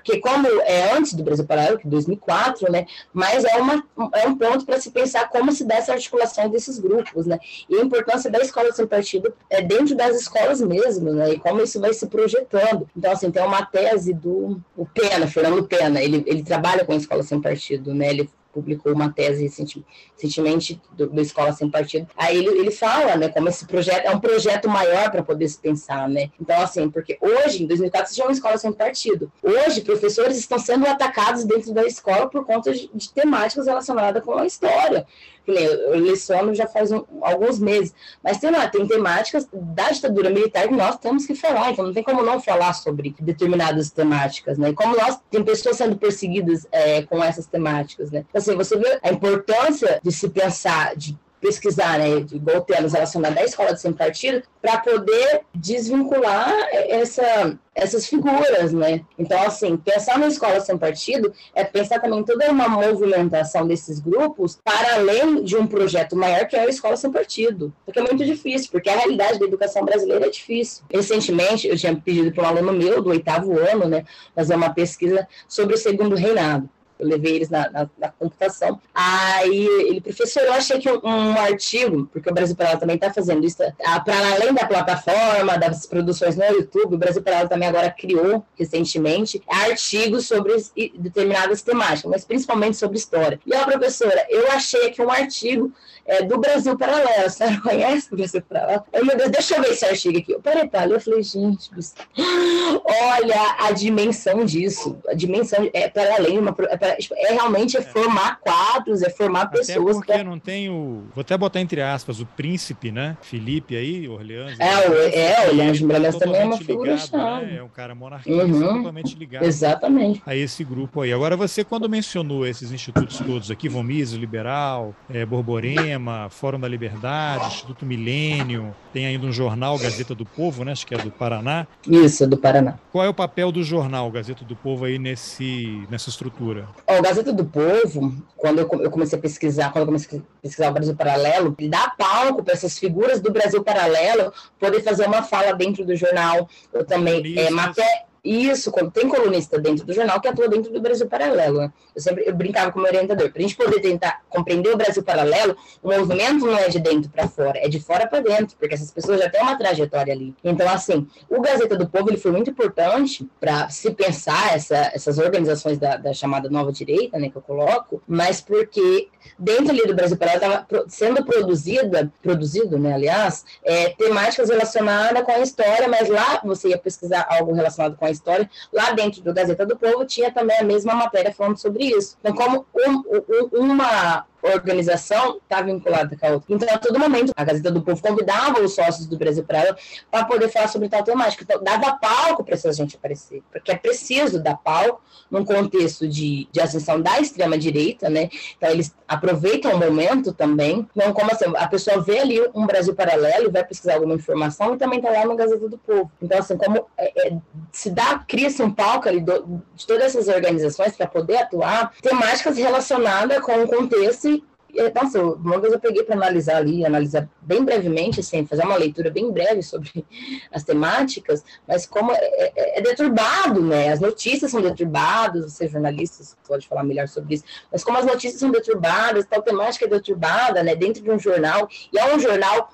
porque como é antes do Brasil Paralelo, que 2004, né, mas é, uma, é um ponto para se pensar como se dá essa articulação desses grupos, né, e a importância da escola sem partido é dentro das escolas mesmo, né, e como isso vai se projetando. Então, assim, tem uma tese do o Pena, Fernando Pena, ele, ele trabalha com a escola sem partido, né, ele publicou uma tese recentemente do, do Escola Sem Partido. Aí ele, ele fala, né, como esse projeto é um projeto maior para poder se pensar, né? Então, assim, porque hoje, em 2004, você tinha uma escola sem partido. Hoje, professores estão sendo atacados dentro da escola por conta de, de temáticas relacionadas com a história eu leciono já faz um, alguns meses, mas tem lá, tem temáticas da ditadura militar que nós temos que falar, então não tem como não falar sobre determinadas temáticas, né? E como nós, tem pessoas sendo perseguidas é, com essas temáticas, né? Então, assim, você vê a importância de se pensar, de pesquisar, né, igual temos relacionado à escola de sem partido, para poder desvincular essa, essas figuras, né? Então, assim, pensar na escola sem partido é pensar também toda uma movimentação desses grupos para além de um projeto maior que é a escola sem partido, porque é muito difícil, porque a realidade da educação brasileira é difícil. Recentemente, eu tinha pedido para um aluno meu do oitavo ano, né, fazer uma pesquisa sobre o segundo reinado. Eu levei eles na, na, na computação. Aí ele, professor, eu achei que um, um artigo, porque o Brasil Paralelo também está fazendo isso, para além da plataforma, das produções no YouTube, o Brasil Paralelo também agora criou recentemente artigos sobre determinadas temáticas, mas principalmente sobre história. E a professora, eu achei aqui um artigo é, do Brasil Paralelo. A senhora conhece o Brasil Paralelo? Ai, meu Deus, deixa eu ver esse artigo aqui. Eu parei para eu falei, gente, olha a dimensão disso. A dimensão é para além, uma, é, pra, tipo, é realmente é formar quadros, é formar até pessoas. Porque pra... não tem o. Vou até botar entre aspas, o príncipe, né? Felipe aí, Orleans. É, o, é, Orleans de Bragança também é uma figura chave. Né? É um cara monarquista uhum, totalmente ligado exatamente. a esse grupo aí. Agora, você, quando mencionou esses institutos todos aqui, Von Mises, Liberal, é, Borborema, Fórum da Liberdade, Instituto Milênio, tem ainda um jornal, Gazeta do Povo, né? Acho que é do Paraná. Isso, do Paraná. Qual é o papel do jornal Gazeta do Povo aí nesse, nessa estrutura? O Gazeta do Povo, quando eu, eu comecei a pesquisar, quando eu comecei a pesquisar o Brasil Paralelo, ele dá palco para essas figuras do Brasil Paralelo poder fazer uma fala dentro do jornal. Eu também, é, maté isso, quando tem colunista dentro do jornal que atua dentro do Brasil Paralelo. Né? Eu sempre eu brincava com o meu orientador. Para a gente poder tentar compreender o Brasil Paralelo, o movimento não é de dentro para fora, é de fora para dentro, porque essas pessoas já têm uma trajetória ali. Então, assim, o Gazeta do Povo ele foi muito importante para se pensar essa, essas organizações da, da, chamada nova direita, né, que eu coloco, mas porque dentro ali do Brasil Paralelo estava sendo produzida, produzido, né, aliás, é, temáticas relacionadas com a história, mas lá você ia pesquisar algo relacionado com a história, lá dentro do Gazeta do Povo tinha também a mesma matéria falando sobre isso. Então, como um, um, uma organização está vinculada com a outra. Então, a todo momento, a Gazeta do Povo convidava os sócios do Brasil para para poder falar sobre tal temática. Então, dava palco para essa gente aparecer, porque é preciso dar palco num contexto de, de ascensão da extrema-direita, né? Então, eles aproveitam o momento também. Não como assim, a pessoa vê ali um Brasil paralelo e vai pesquisar alguma informação e também está lá no Gazeta do Povo. Então, assim, como é, é, se dá, cria-se um palco ali do, de todas essas organizações para poder atuar, temáticas relacionadas com o contexto nossa, uma vez eu peguei para analisar ali, analisar bem brevemente, assim, fazer uma leitura bem breve sobre as temáticas, mas como é, é, é deturbado, né? As notícias são deturbadas, você jornalistas pode falar melhor sobre isso, mas como as notícias são deturbadas, tal temática é deturbada, né? Dentro de um jornal, e é um jornal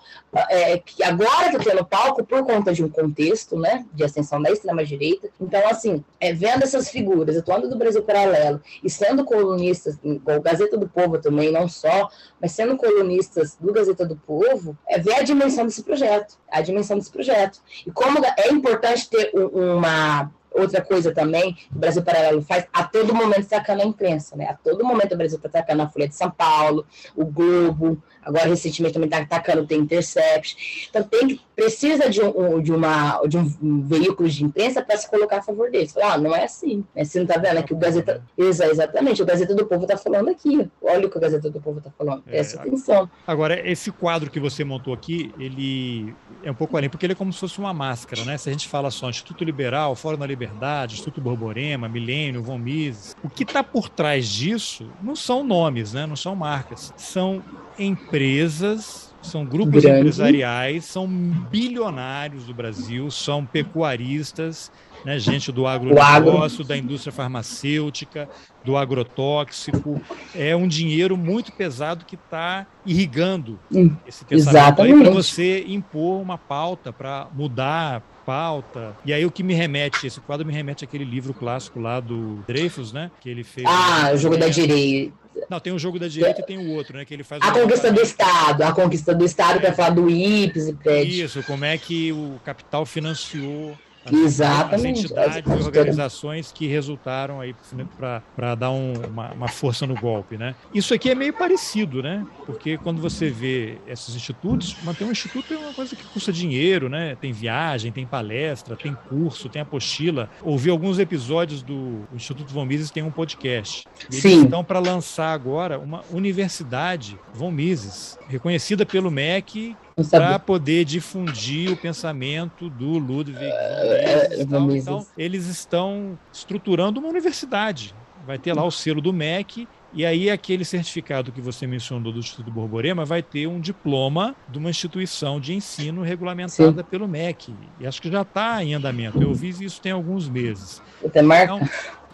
é, que agora está tendo palco por conta de um contexto, né? De ascensão da extrema-direita. Então, assim, é, vendo essas figuras, atuando do Brasil Paralelo e sendo colunistas, igual Gazeta do Povo também, não só, mas sendo colunistas do Gazeta do Povo, é ver a dimensão desse projeto, a dimensão desse projeto. E como é importante ter uma outra coisa também que o Brasil Paralelo faz, a todo momento sacando a imprensa, né? A todo momento o Brasil está atacando a Folha de São Paulo, o Globo, agora recentemente também está atacando o The Intercept. Então tem precisa de um, de uma, de um veículo de imprensa para se colocar a favor deles. Ah, não é assim. Né? Você não está vendo? É que o Gazeta. Exatamente, o Gazeta do Povo está falando aqui. Olha o que o Gazeta do Povo está falando. É, Presta é, atenção. Agora, esse quadro que você montou aqui, ele é um pouco além, porque ele é como se fosse uma máscara, né? Se a gente fala só Instituto Liberal, Fórum da Liberdade, Instituto Borborema, Milênio, Von Mises, o que está por trás disso não são nomes, né? Não são marcas. São empresas, são grupos Grande. empresariais, são bilionários do Brasil, são pecuaristas, né, gente do agronegócio, agro. da indústria farmacêutica, do agrotóxico. É um dinheiro muito pesado que está irrigando hum, esse pensamento para você impor uma pauta, para mudar pauta. E aí o que me remete, esse quadro me remete àquele livro clássico lá do Dreyfus, né? Que ele fez. Ah, o jogo da direita. Não, tem o jogo da direita e tem o outro, né? Que ele faz a conquista do Estado, a conquista do Estado é. para falar do IPS e prédio. Isso, como é que o capital financiou Exatamente. As entidades e organizações que resultaram aí para dar um, uma, uma, força no golpe, né? Isso aqui é meio parecido, né? Porque quando você vê esses institutos, manter um instituto é uma coisa que custa dinheiro, né? Tem viagem, tem palestra, tem curso, tem apostila. Ouvi alguns episódios do Instituto Von Mises tem um podcast. E eles Sim. estão para lançar agora uma universidade Von Mises, reconhecida pelo MEC para poder difundir o pensamento do Ludwig é, então, então, eles estão estruturando uma universidade. Vai ter lá o selo do MEC e aí aquele certificado que você mencionou do Instituto Borborema vai ter um diploma de uma instituição de ensino regulamentada Sim. pelo MEC. E acho que já está em andamento. Eu vi isso tem alguns meses. Tem marca? Então,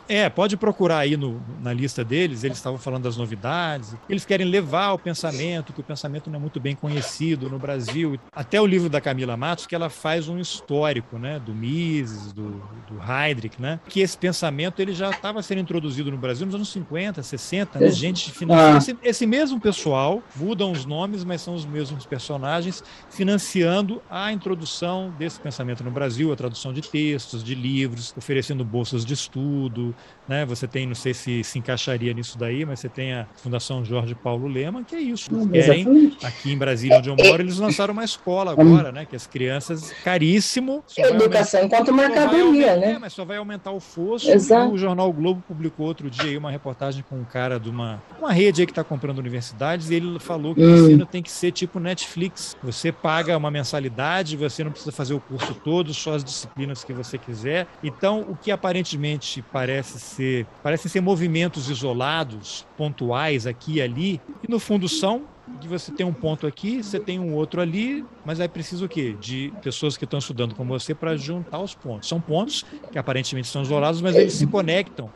É, pode procurar aí no, na lista deles, eles estavam falando das novidades. Eles querem levar o pensamento, que o pensamento não é muito bem conhecido no Brasil. Até o livro da Camila Matos, que ela faz um histórico né, do Mises, do, do Heydrich, né, que esse pensamento ele já estava sendo introduzido no Brasil nos anos 50, 60, né, gente financiando. Ah. Esse, esse mesmo pessoal, mudam os nomes, mas são os mesmos personagens, financiando a introdução desse pensamento no Brasil, a tradução de textos, de livros, oferecendo bolsas de estudo, né? Você tem, não sei se se encaixaria nisso daí, mas você tem a Fundação Jorge Paulo Lema, que é isso. Hum, querem, aqui em Brasília, onde eu moro, eles lançaram uma escola agora, né? Que as crianças, caríssimo. Educação aumentar, enquanto mercadoria, aumentar, né? É, mas só vai aumentar o fosso. Exato. O Jornal o Globo publicou outro dia aí uma reportagem com um cara de uma, uma rede aí que está comprando universidades, e ele falou que hum. o ensino tem que ser tipo Netflix. Você paga uma mensalidade, você não precisa fazer o curso todo, só as disciplinas que você quiser. Então, o que aparentemente parece ser, parecem ser movimentos isolados, pontuais aqui e ali, e no fundo são que você tem um ponto aqui, você tem um outro ali, mas aí precisa o quê? De pessoas que estão estudando com você para juntar os pontos. São pontos que aparentemente estão isolados, mas eles se conectam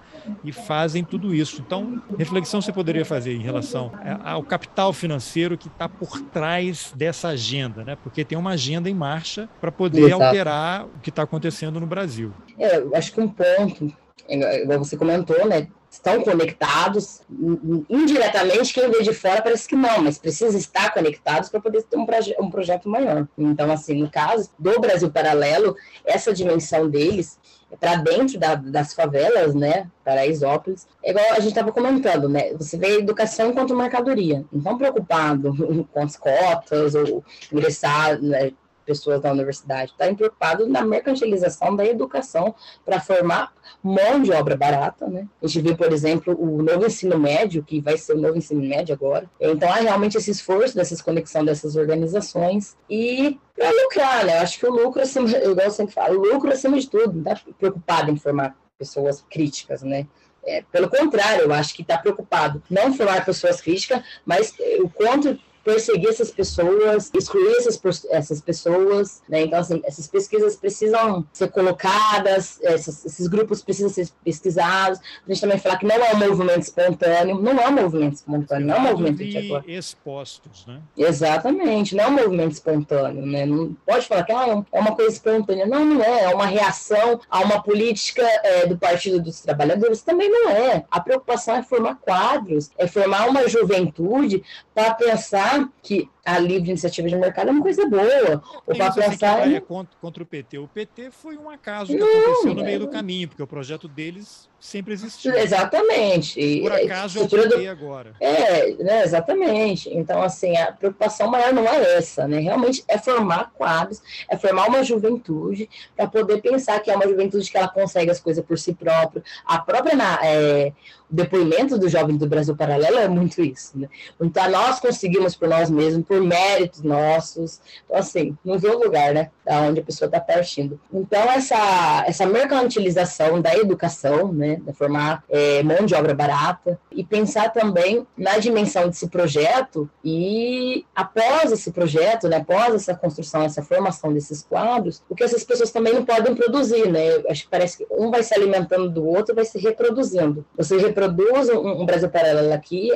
e fazem tudo isso. Então, reflexão você poderia fazer em relação ao capital financeiro que está por trás dessa agenda, né? Porque tem uma agenda em marcha para poder Exato. alterar o que está acontecendo no Brasil. É, eu acho que um ponto igual você comentou, né? Estão conectados indiretamente. Quem vê de fora parece que não, mas precisa estar conectados para poder ter um, proje um projeto maior. Então, assim, no caso do Brasil Paralelo, essa dimensão deles para dentro da, das favelas, né, Paraisópolis, é igual a gente estava comentando, né, você vê a educação enquanto mercadoria, não preocupado com as cotas ou ingressar, né, pessoas da universidade, está preocupado na mercantilização da educação para formar mão de obra barata, né? A gente vê, por exemplo, o novo ensino médio, que vai ser o novo ensino médio agora. Então, há realmente esse esforço dessas conexão dessas organizações e para lucrar, né? Eu acho que o lucro, acima, igual eu sempre falo, o lucro acima de tudo, não está preocupado em formar pessoas críticas, né? É, pelo contrário, eu acho que está preocupado não formar pessoas críticas, mas o quanto perseguir essas pessoas, excluir essas, essas pessoas, né? Então, assim, essas pesquisas precisam ser colocadas, esses, esses grupos precisam ser pesquisados. A gente também falar que não é um movimento espontâneo, não é um movimento espontâneo, não é um movimento de agora. expostos, né? Exatamente, não é um movimento espontâneo, né? Não pode falar que ah, é uma coisa espontânea. Não, não é. É uma reação a uma política é, do Partido dos Trabalhadores. Também não é. A preocupação é formar quadros, é formar uma juventude para pensar que a livre iniciativa de mercado é uma coisa boa. Ou para pensar. É contra, contra, o PT. O PT foi um acaso que não, aconteceu no meio do caminho, porque o projeto deles sempre existiu. Exatamente. Por acaso é o PT do... agora. É, né, exatamente. Então, assim, a preocupação maior não é essa, né? Realmente é formar quadros, é formar uma juventude para poder pensar que é uma juventude que ela consegue as coisas por si própria. A própria é, o depoimento do jovem do Brasil Paralelo é muito isso, né? Então, nós conseguimos por nós mesmos, por méritos nossos. Então, assim, não vê o lugar, né? Da onde a pessoa está partindo. Então, essa, essa mercantilização da educação, né? Da formar é, mão de obra barata e pensar também na dimensão desse projeto e após esse projeto, né? Após essa construção, essa formação desses quadros, o que essas pessoas também não podem produzir, né? Acho que parece que um vai se alimentando do outro, vai se reproduzindo. Você reproduz um, um Brasil Paralelo aqui,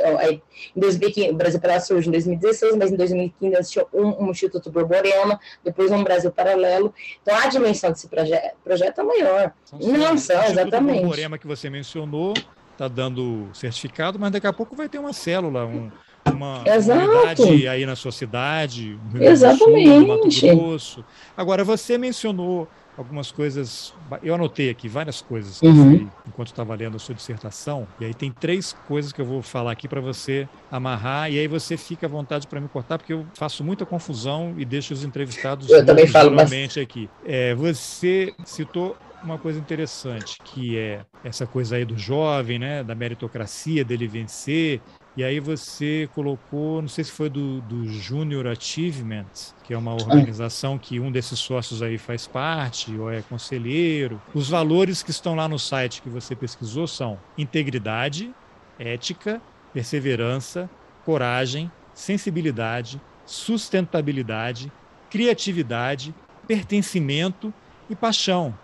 em 2015, o Brasil Paralelo surge em 2016, mas em 2015 existiu um, um Instituto Borborema, depois um Brasil Paralelo. Então a dimensão desse proje projeto é maior. São Não são, exatamente. O Borborema que você mencionou está dando certificado, mas daqui a pouco vai ter uma célula, um, uma unidade aí na sua cidade, no Exatamente. Sul, no Mato Grosso. Agora, você mencionou algumas coisas. Eu anotei aqui várias coisas uhum. enquanto estava lendo a sua dissertação. E aí tem três coisas que eu vou falar aqui para você amarrar. E aí você fica à vontade para me cortar, porque eu faço muita confusão e deixo os entrevistados eu também falo mas... aqui. É, você citou uma coisa interessante, que é essa coisa aí do jovem, né, da meritocracia, dele vencer, e aí você colocou, não sei se foi do, do Junior Achievement, que é uma organização que um desses sócios aí faz parte, ou é conselheiro. Os valores que estão lá no site que você pesquisou são integridade, ética, perseverança, coragem, sensibilidade, sustentabilidade, criatividade, pertencimento e paixão.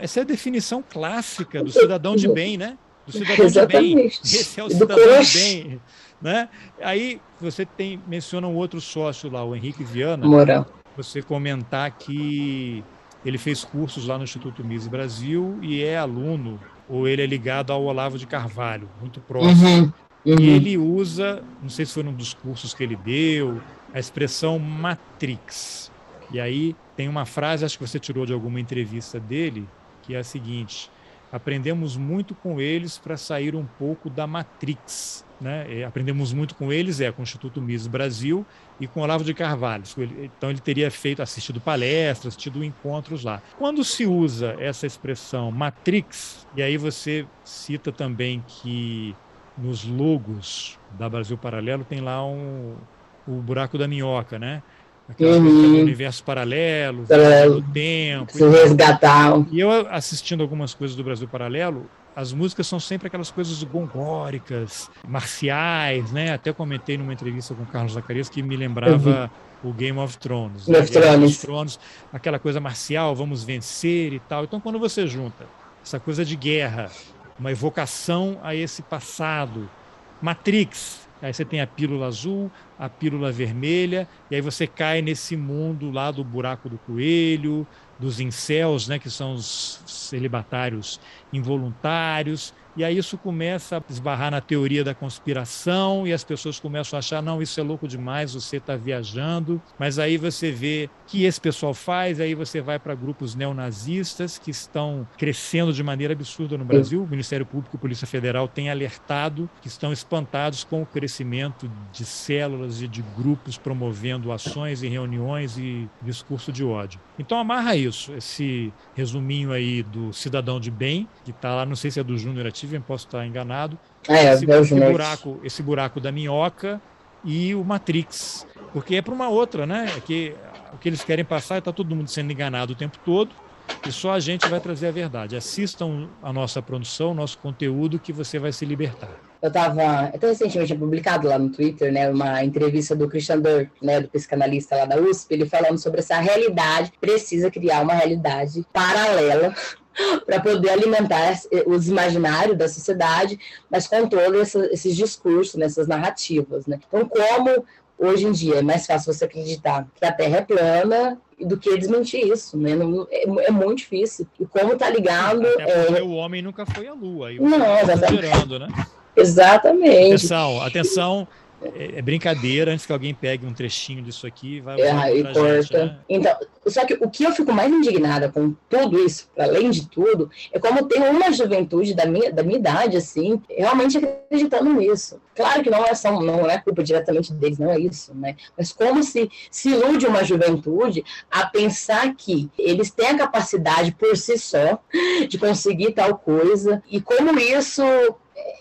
essa é a definição clássica do cidadão de bem, né? Do cidadão Exatamente. de bem. Esse é o cidadão de bem. Né? Aí você tem, menciona um outro sócio lá, o Henrique Viana. Moral. Você comentar que ele fez cursos lá no Instituto Mises Brasil e é aluno, ou ele é ligado ao Olavo de Carvalho, muito próximo. Uhum, uhum. E ele usa, não sei se foi num dos cursos que ele deu, a expressão matrix. E aí tem uma frase, acho que você tirou de alguma entrevista dele, que é a seguinte: aprendemos muito com eles para sair um pouco da matrix. Né? aprendemos muito com eles, é com o Instituto Mises Brasil e com Olavo de Carvalho. Então ele teria feito, assistido palestras, tido encontros lá. Quando se usa essa expressão matrix, e aí você cita também que nos logos da Brasil Paralelo tem lá um, o buraco da minhoca, né? Aquelas uhum. do universo paralelo, do tempo. Se resgatar. E eu assistindo algumas coisas do Brasil Paralelo, as músicas são sempre aquelas coisas gongóricas, marciais, né? Até comentei numa entrevista com o Carlos Zacarias que me lembrava uhum. o Game of Thrones. Game, né? of, Game of Thrones, aquela coisa marcial, vamos vencer e tal. Então, quando você junta essa coisa de guerra, uma evocação a esse passado, Matrix, Aí você tem a pílula azul, a pílula vermelha, e aí você cai nesse mundo lá do buraco do coelho, dos incels, né, que são os celibatários involuntários, e aí isso começa a esbarrar na teoria da conspiração e as pessoas começam a achar, não, isso é louco demais, você está viajando. Mas aí você vê que esse pessoal faz, aí você vai para grupos neonazistas que estão crescendo de maneira absurda no Brasil. O Ministério Público e Polícia Federal têm alertado que estão espantados com o crescimento de células e de grupos promovendo ações e reuniões e discurso de ódio. Então amarra isso, esse resuminho aí do cidadão de bem, que está lá, não sei se é do Júnior Steven, posso estar enganado. É, esse, esse buraco, esse buraco da minhoca e o Matrix. Porque é para uma outra, né? É que o que eles querem passar está todo mundo sendo enganado o tempo todo e só a gente vai trazer a verdade. Assistam a nossa produção, nosso conteúdo, que você vai se libertar. Eu estava, até recentemente publicado lá no Twitter, né, uma entrevista do Christian Dor, né, do psicanalista lá da USP, ele falando sobre essa realidade, precisa criar uma realidade paralela para poder alimentar os imaginários da sociedade, mas com todos esses discursos, nessas né, narrativas. Né? Então, como hoje em dia é mais fácil você acreditar que a Terra é plana do que desmentir isso, né? É, é muito difícil. E como tá ligado. É... o homem nunca foi à Lua. Aí Não, tá. Gerando, né? Exatamente. Atenção, atenção é, é, brincadeira antes que alguém pegue um trechinho disso aqui vai é, e corta. Gente, né? Então, só que o que eu fico mais indignada com tudo isso, além de tudo, é como tem uma juventude da minha, da minha idade, assim, realmente acreditando nisso. Claro que não é, só, não é culpa diretamente deles, não é isso, né? Mas como se, se ilude uma juventude a pensar que eles têm a capacidade por si só de conseguir tal coisa, e como isso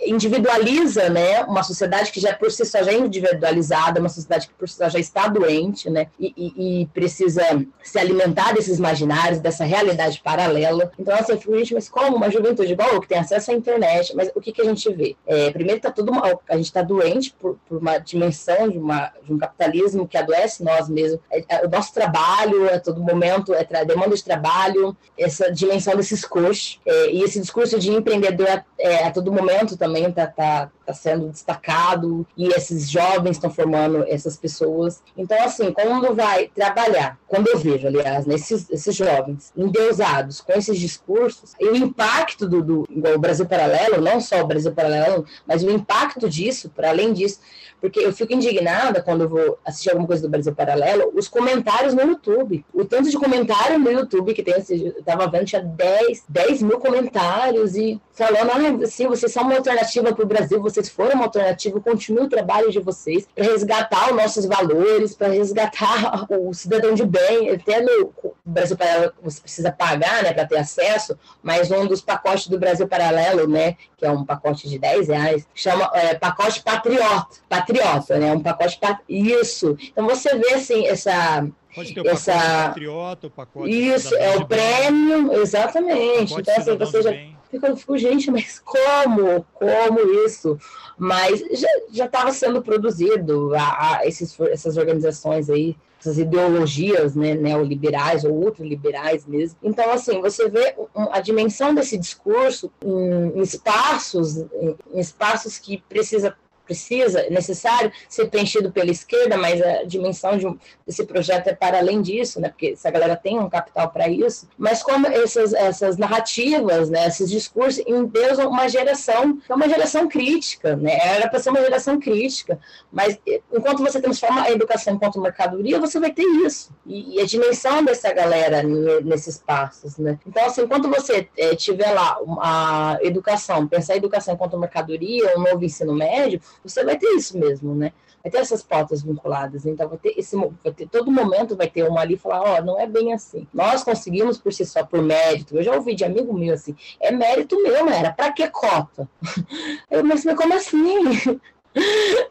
individualiza, né, uma sociedade que já por si só já é individualizada, uma sociedade que por si só já está doente, né, e, e, e precisa se alimentar desses imaginários, dessa realidade paralela. Então, assim, eu fico, gente, mas como uma juventude igual que tem acesso à internet, mas o que, que a gente vê? É, primeiro está tudo mal, a gente está doente por, por, uma dimensão de, uma, de um capitalismo que adoece nós mesmos. É, é, o nosso trabalho, a todo momento, é demanda de trabalho, essa dimensão desses coxos, é, e esse discurso de empreendedor é, a todo momento também está tá, tá sendo destacado e esses jovens estão formando essas pessoas. Então, assim, quando vai trabalhar, quando eu vejo, aliás, nesses esses jovens endeusados com esses discursos, e o impacto do, do Brasil Paralelo, não só o Brasil Paralelo, mas o impacto disso, para além disso, porque eu fico indignada quando eu vou assistir alguma coisa do Brasil Paralelo, os comentários no YouTube. O tanto de comentário no YouTube que tem, eu estava vendo, tinha 10, 10 mil comentários e falando, ah, assim, vocês são uma alternativa para o Brasil, vocês foram uma alternativa, continue o trabalho de vocês para resgatar os nossos valores, para resgatar o cidadão de bem. Até no Brasil Paralelo você precisa pagar né, para ter acesso, mas um dos pacotes do Brasil Paralelo, né, que é um pacote de 10 reais, chama é, pacote. Patriota, né? Um pacote pat... Isso. Então você vê assim, essa Pode ter o essa... pacote patriota, o pacote. Isso, é o prêmio, exatamente. Então, assim, você já. Bem Eu fico, gente, mas como? Como isso? Mas já estava sendo produzido, a, a esses, essas organizações aí, essas ideologias né, neoliberais ou ultraliberais mesmo. Então, assim, você vê a dimensão desse discurso em, espaços, em espaços que precisa precisa, é necessário ser preenchido pela esquerda, mas a dimensão de desse projeto é para além disso, né? Porque essa galera tem um capital para isso. Mas como essas, essas narrativas, né? Esses discursos endeusam uma geração, é uma geração crítica, né? Era para ser uma geração crítica, mas enquanto você transforma a educação enquanto mercadoria, você vai ter isso. E, e a dimensão dessa galera nesses passos, né? Então, assim, enquanto você é, tiver lá a educação, pensar a educação enquanto mercadoria, um novo ensino médio, você vai ter isso mesmo, né? Vai ter essas pautas vinculadas, então vai ter esse, vai ter todo momento vai ter uma ali falar, ó, oh, não é bem assim. Nós conseguimos por si só por mérito. Eu já ouvi de amigo meu assim, é mérito meu, era para que cota? Eu mas como assim?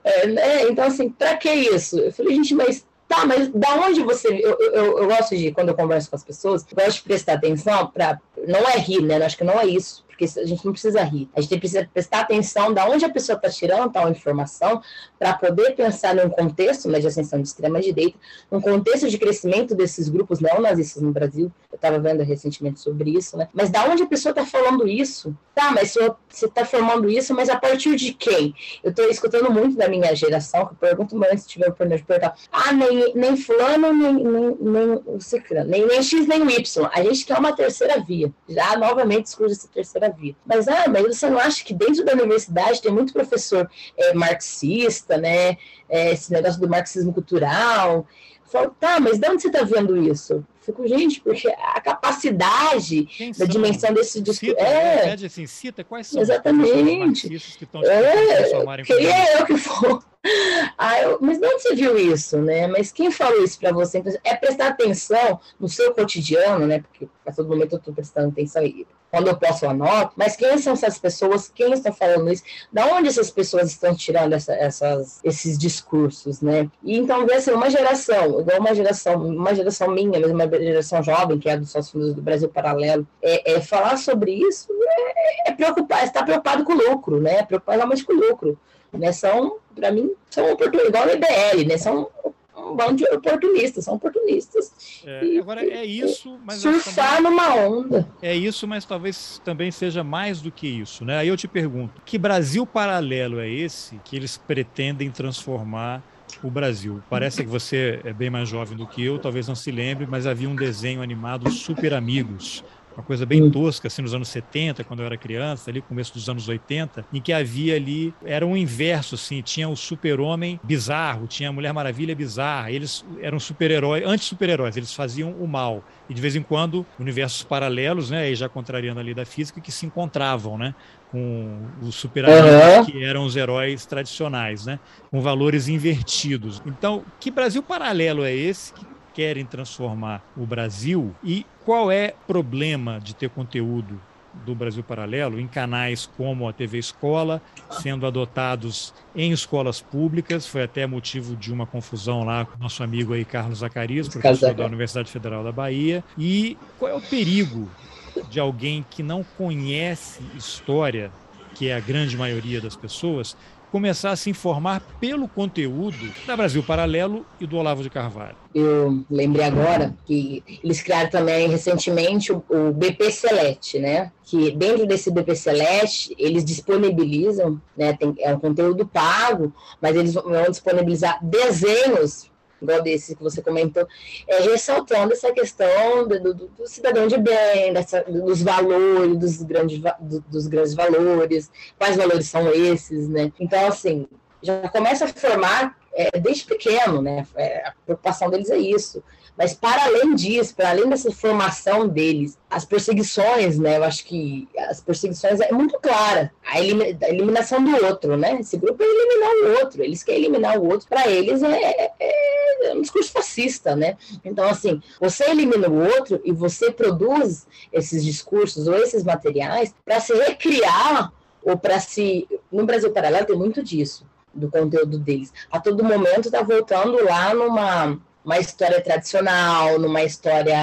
É, né? Então assim, para que isso? Eu falei, gente, mas Tá, mas da onde você. Eu, eu, eu, gosto de, quando eu converso com as pessoas, eu gosto de prestar atenção para. Não é rir, né? Eu acho que não é isso porque a gente não precisa rir. A gente precisa prestar atenção da onde a pessoa está tirando tal informação para poder pensar num contexto né, de ascensão de extrema-direita, num contexto de crescimento desses grupos neonazistas no Brasil. Eu estava vendo recentemente sobre isso, né? Mas da onde a pessoa está falando isso? Tá, mas você está formando isso, mas a partir de quem? Eu estou escutando muito da minha geração, que eu pergunto, mas se tiver oportunidade de perguntar, ah, nem, nem fulano, nem, nem, nem, nem, nem X, nem Y. A gente quer uma terceira via. Já novamente discurso essa terceira Mas, ah, mas você não acha que dentro da universidade tem muito professor é, marxista, né? É, esse negócio do marxismo cultural. Eu falo, tá, mas de onde você está vendo isso? fico, gente, porque a capacidade Quem da são? dimensão desse discurso. É, assim, cita quais são Exatamente. os que estão é, queria eu que for. Ah, eu, mas de onde você viu isso, né? Mas quem falou isso para você? Então, é prestar atenção no seu cotidiano, né? Porque a todo momento eu estou prestando atenção e quando eu posso anoto, mas quem são essas pessoas, quem está falando isso, da onde essas pessoas estão tirando essa, essas, esses discursos, né? E então, vê assim, uma geração, igual uma geração, uma geração minha, mesmo uma geração jovem, que é dos sócios do Brasil Paralelo, é, é falar sobre isso é, é preocupar, está preocupado com o lucro, né? É preocupado realmente com o lucro. Né? São, para mim, são oportunidades, igual o IBL, né? São um bando de oportunistas, são oportunistas. É, e, agora é isso, mas surfar também, numa onda. É isso, mas talvez também seja mais do que isso, né? Aí eu te pergunto, que Brasil paralelo é esse que eles pretendem transformar o Brasil. Parece que você é bem mais jovem do que eu, talvez não se lembre, mas havia um desenho animado Super Amigos, uma coisa bem hum. tosca, assim, nos anos 70, quando eu era criança, ali, começo dos anos 80, em que havia ali, era um inverso, assim, tinha o super-homem bizarro, tinha a Mulher Maravilha bizarra, eles eram super-heróis, anti-super-heróis, eles faziam o mal. E de vez em quando, universos paralelos, né, aí já contrariando a lei da física, que se encontravam, né, com os super-heróis uhum. que eram os heróis tradicionais, né, com valores invertidos. Então, que Brasil paralelo é esse que querem transformar o Brasil e qual é o problema de ter conteúdo do Brasil Paralelo em canais como a TV Escola, sendo adotados em escolas públicas. Foi até motivo de uma confusão lá com nosso amigo aí, Carlos Zacarias, professor da Universidade Federal da Bahia. E qual é o perigo de alguém que não conhece história, que é a grande maioria das pessoas, começar a se informar pelo conteúdo da Brasil Paralelo e do Olavo de Carvalho. Eu lembrei agora que eles criaram também recentemente o, BP Select, né? Que dentro desse BP Select eles disponibilizam, né? Tem, é um conteúdo pago, mas eles vão disponibilizar desenhos igual desse que você comentou, é, ressaltando essa questão do, do, do cidadão de bem, dessa, dos valores, dos grandes, do, dos grandes valores, quais valores são esses, né? Então, assim, já começa a formar é, desde pequeno, né? É, a preocupação deles é isso. Mas para além disso, para além dessa formação deles, as perseguições, né? Eu acho que as perseguições é muito clara. A, eliminação do outro, né? Esse grupo é eliminar o outro. Eles querem eliminar o outro. Para eles é, é, é, um discurso fascista, né? Então, assim, você elimina o outro e você produz esses discursos ou esses materiais para se recriar ou para se. No Brasil Paralelo tem muito disso do conteúdo deles. A todo momento está voltando lá numa uma história tradicional, numa história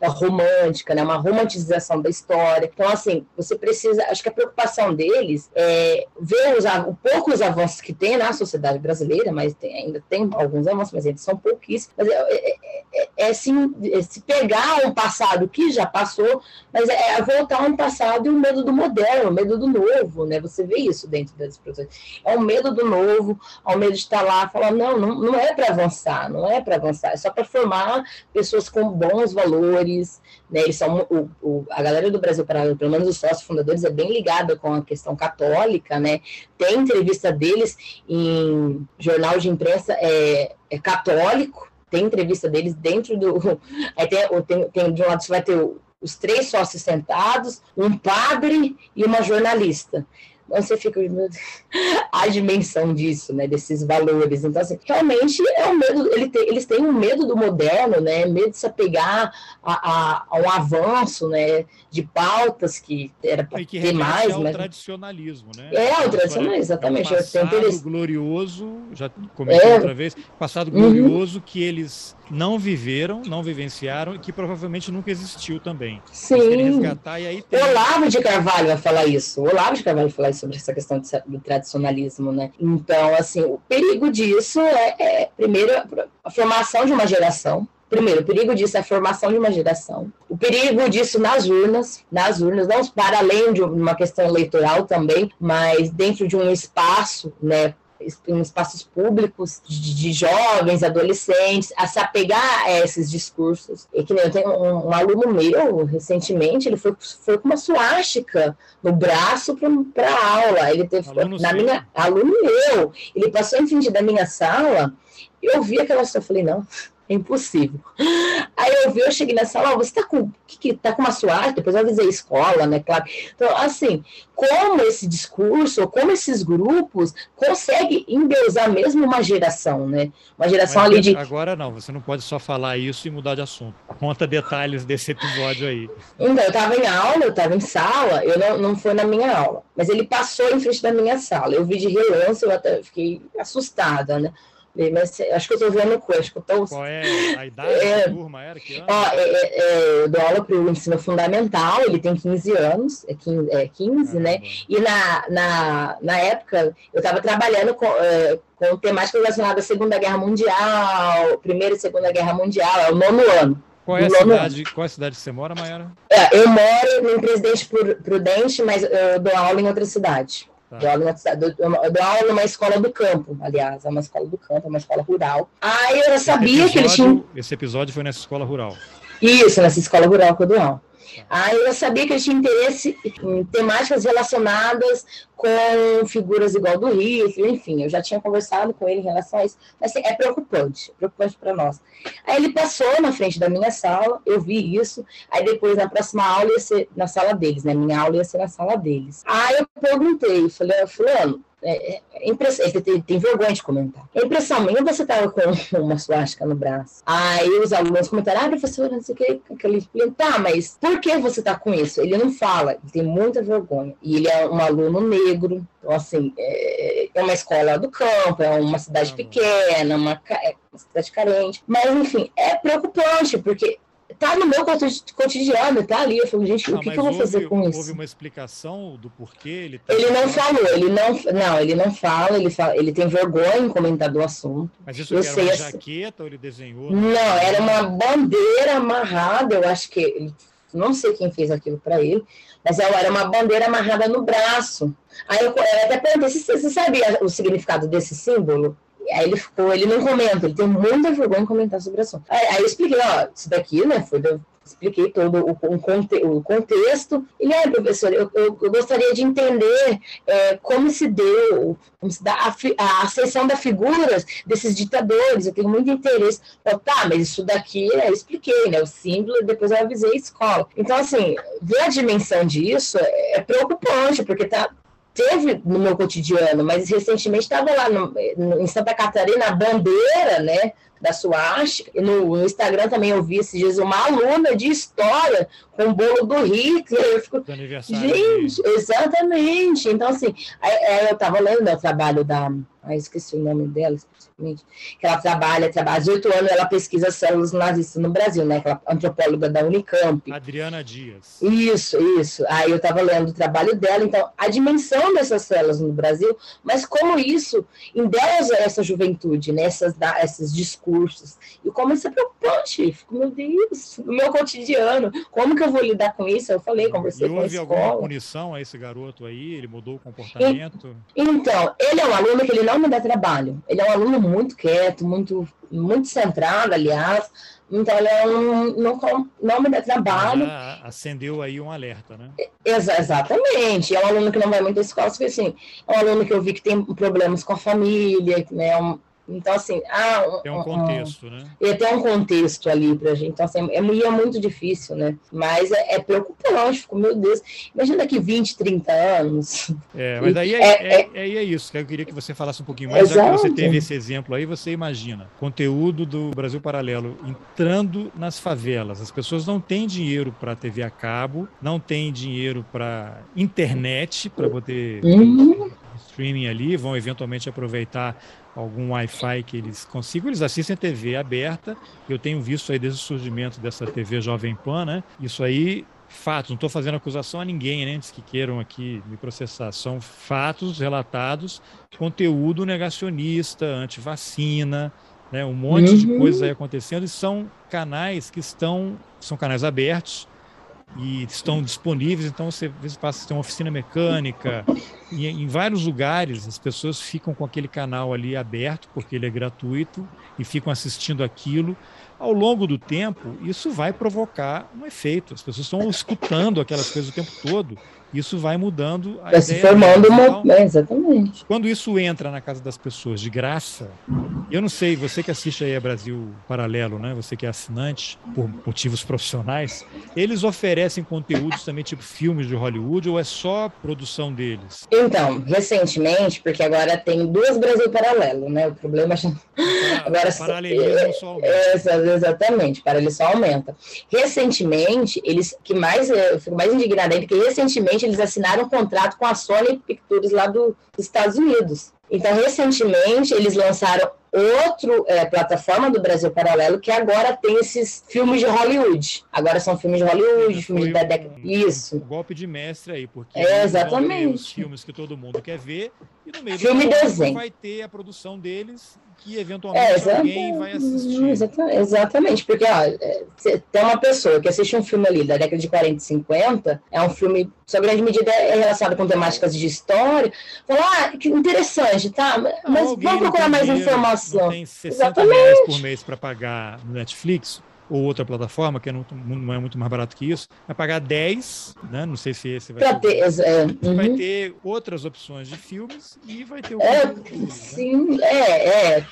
é, romântica, né? uma romantização da história. Então, assim, você precisa. Acho que a preocupação deles é ver os, poucos avanços que tem na sociedade brasileira, mas tem, ainda tem alguns avanços, mas eles são pouquíssimos. Mas é, é, é, é assim, é se pegar um passado que já passou, mas é, voltar a um passado e o medo do moderno, o medo do novo, né? Você vê isso dentro das produções. É o medo do novo, é o medo de estar lá, falar, não, não, não é para avançar, não é para avançar, é só para formar pessoas com bons valores, né? Eles são o, o, a galera do Brasil Paralelo, pelo menos os sócios fundadores, é bem ligada com a questão católica, né? Tem entrevista deles em jornal de imprensa é, é católico, tem entrevista deles dentro do. Aí tem, tem, tem de um lado você vai ter os três sócios sentados, um padre e uma jornalista você fica, meu a dimensão disso, né, desses valores. Então, assim, realmente é um medo, ele tem, eles têm um medo do moderno, né, medo de se apegar a, a, a um avanço, né, de pautas que era para ter mais. É o mas... tradicionalismo, né? É, o tradicionalismo, exatamente. É um passado glorioso, já comentei é. outra vez, passado glorioso uhum. que eles não viveram, não vivenciaram e que provavelmente nunca existiu também. Sim. Tem... Olavo de Carvalho vai falar isso. O Olavo de Carvalho vai falar sobre essa questão do tradicionalismo, né? Então, assim, o perigo disso é, é primeiro, a formação de uma geração, Primeiro, o perigo disso é a formação de uma geração. O perigo disso nas urnas, nas urnas, não para além de uma questão eleitoral também, mas dentro de um espaço, né, em espaços públicos de, de, jovens, adolescentes, a se apegar a esses discursos. E que nem eu tenho um, um aluno meu, recentemente, ele foi, foi com uma suástica no braço para a aula. Ele teve, aluno na minha, aluno meu, ele passou em frente da minha sala, eu vi aquela eu falei, não, é impossível. Aí eu vi, eu cheguei na sala, oh, você tá com, que, que, tá com uma suástica? Depois eu avisei a escola, né, claro. Então, assim, como esse discurso, como esses grupos conseguem endeusar mesmo uma geração, né? Uma geração Mas ali de... Agora não, você não pode só falar isso e mudar de assunto. Conta detalhes desse episódio aí. Então, eu estava em aula, eu estava em sala, eu não, não foi na minha aula, mas ele passou em frente da minha sala. Eu vi de relance, eu até fiquei assustada, né? Mas acho que eu estou vendo que eu tô... Qual é a idade é, da turma? Era que ano? Ó, é, é, é, eu dou aula para o ensino fundamental, ele tem 15 anos, é 15, é 15 né? E na, na, na época eu estava trabalhando com, é, com temática relacionada à Segunda Guerra Mundial, Primeira e Segunda Guerra Mundial, é o nono ano. Qual é, a cidade, qual é a cidade que você mora, Mayara? É, eu moro em Presidente Prudente, mas eu dou aula em outra cidade. Tá. Dou, aula dou aula numa escola do campo, aliás, é uma escola do campo, é uma escola rural. Aí eu já sabia episódio, que ele tinha. Esse episódio foi nessa escola rural. Isso, nessa escola rural que eu dou aula. Aí eu sabia que ele tinha interesse em temáticas relacionadas com figuras igual do Hitler, enfim, eu já tinha conversado com ele em relação a isso, mas assim, é preocupante, é preocupante para nós. Aí ele passou na frente da minha sala, eu vi isso, aí depois na próxima aula ia ser na sala deles, né? Minha aula ia ser na sala deles. Aí eu perguntei, falei, fulano, é, é, ele tem, tem, vergonha de comentar. É impressão minha você estava com uma suástica no braço. Aí os alunos comentaram, ah, professora, não sei o que, aquele. Tá, mas por que você está com isso? Ele não fala, ele tem muita vergonha. E ele é um aluno negro, então, assim, é, é uma escola do campo, é uma cidade pequena, uma, é uma cidade carente. Mas, enfim, é preocupante, porque tá no meu cotidiano, tá ali. Eu falo, gente, o que, que eu vou houve, fazer com isso? Houve uma explicação do porquê ele tá Ele não falou, ele não, não, ele não fala, ele fala, ele tem vergonha em comentar do assunto. Mas isso eu era sei, uma jaqueta ou ele desenhou? Não, era uma bandeira amarrada, eu acho que não sei quem fez aquilo para ele, mas era uma bandeira amarrada no braço. Aí eu, eu até perguntei, você, você sabia o significado desse símbolo? Aí ele ficou, ele não comenta, ele tem muita vergonha em comentar sobre o assunto. Aí, aí eu expliquei, ó, isso daqui, né, foi do, expliquei todo o, o, conte, o contexto. E aí, professor, eu, eu, eu gostaria de entender é, como se deu, como se dá a, a ascensão das figuras desses ditadores. Eu tenho muito interesse. Eu, tá, mas isso daqui eu expliquei, né? O símbolo, depois eu avisei a escola. Então, assim, ver a dimensão disso é, é preocupante, porque tá, teve no meu cotidiano, mas recentemente estava lá no, no, em Santa Catarina, a bandeira, né, da Suástica, e no, no, Instagram também eu vi esses dias uma aluna de história com o bolo do Hitler, eu fico, gente, exatamente, então assim, aí, aí eu estava lendo o trabalho da ah, esqueci o nome dela especificamente, que ela trabalha, trabalha há 18 anos, ela pesquisa células nazistas no Brasil, né? Aquela antropóloga da Unicamp. Adriana Dias. Isso, isso. Aí eu estava lendo o trabalho dela, então, a dimensão dessas células no Brasil, mas como isso endeusa essa juventude, né? Essas, esses discursos. E como isso é preocupante. Fico, meu Deus, no meu cotidiano, como que eu vou lidar com isso? Eu falei, conversei e com a escola. houve alguma punição a esse garoto aí? Ele mudou o comportamento? Então, ele é um aluno que ele não me dá trabalho. Ele é um aluno muito quieto, muito, muito centrado, aliás. Então, ele é um, não, não me dá trabalho. Já acendeu aí um alerta, né? Ex exatamente. É um aluno que não vai muito à escola, porque assim, é um aluno que eu vi que tem problemas com a família, né? Um, então, assim, ah, tem um contexto, um, né? E tem um contexto ali pra gente. Então, assim, é, é muito difícil, né? Mas é, é preocupante, fico, meu Deus. Imagina daqui 20, 30 anos. É, mas daí é, é, é, é, é isso, que eu queria que você falasse um pouquinho mais, Exato. já que você teve esse exemplo aí, você imagina, conteúdo do Brasil Paralelo entrando nas favelas. As pessoas não têm dinheiro para TV a cabo, não têm dinheiro para internet, para poder uhum. Streaming ali, vão eventualmente aproveitar algum Wi-Fi que eles consigam, eles assistem TV aberta. Eu tenho visto aí desde o surgimento dessa TV Jovem Pan, né? Isso aí fatos, não estou fazendo acusação a ninguém, né, antes que queiram aqui me processar. São fatos relatados, conteúdo negacionista, anti-vacina, né, um monte uhum. de coisas aí acontecendo, e são canais que estão, são canais abertos, e estão disponíveis. Então, você passa a ter uma oficina mecânica. E em vários lugares, as pessoas ficam com aquele canal ali aberto, porque ele é gratuito, e ficam assistindo aquilo. Ao longo do tempo, isso vai provocar um efeito. As pessoas estão escutando aquelas coisas o tempo todo isso vai mudando vai se formando uma... É, exatamente. Quando isso entra na casa das pessoas de graça, eu não sei, você que assiste aí a Brasil Paralelo, né? Você que é assinante por motivos profissionais, eles oferecem conteúdos também tipo filmes de Hollywood ou é só produção deles? Então, recentemente, porque agora tem duas Brasil Paralelo, né? O problema é agora paralelismo só aumenta. Exatamente, paralelo só aumenta. Recentemente, eles que mais eu fico mais indignada ainda que recentemente eles assinaram um contrato com a Sony Pictures lá do, dos Estados Unidos. Então, recentemente, eles lançaram outra é, plataforma do Brasil Paralelo que agora tem esses filmes de Hollywood. Agora são filmes de Hollywood, filmes da década. Isso. Um golpe de mestre aí, porque é, exatamente. os filmes que todo mundo quer ver e no meio Filme do desenho. vai ter a produção deles que eventualmente é, alguém vai assistir. Exatamente, porque ó, é, tem uma pessoa que assiste um filme ali da década de 40 e 50, é um filme, sua grande medida é relacionado com temáticas de história, fala, ah, que interessante, tá, mas vamos procurar mais dinheiro, informação. Tem 60 exatamente. reais por mês para pagar no Netflix, ou outra plataforma, que é não, não é muito mais barato que isso, vai pagar 10, né? não sei se esse vai ter. ter é, uhum. Vai ter outras opções de filmes e vai ter o. É, né? sim, é, é.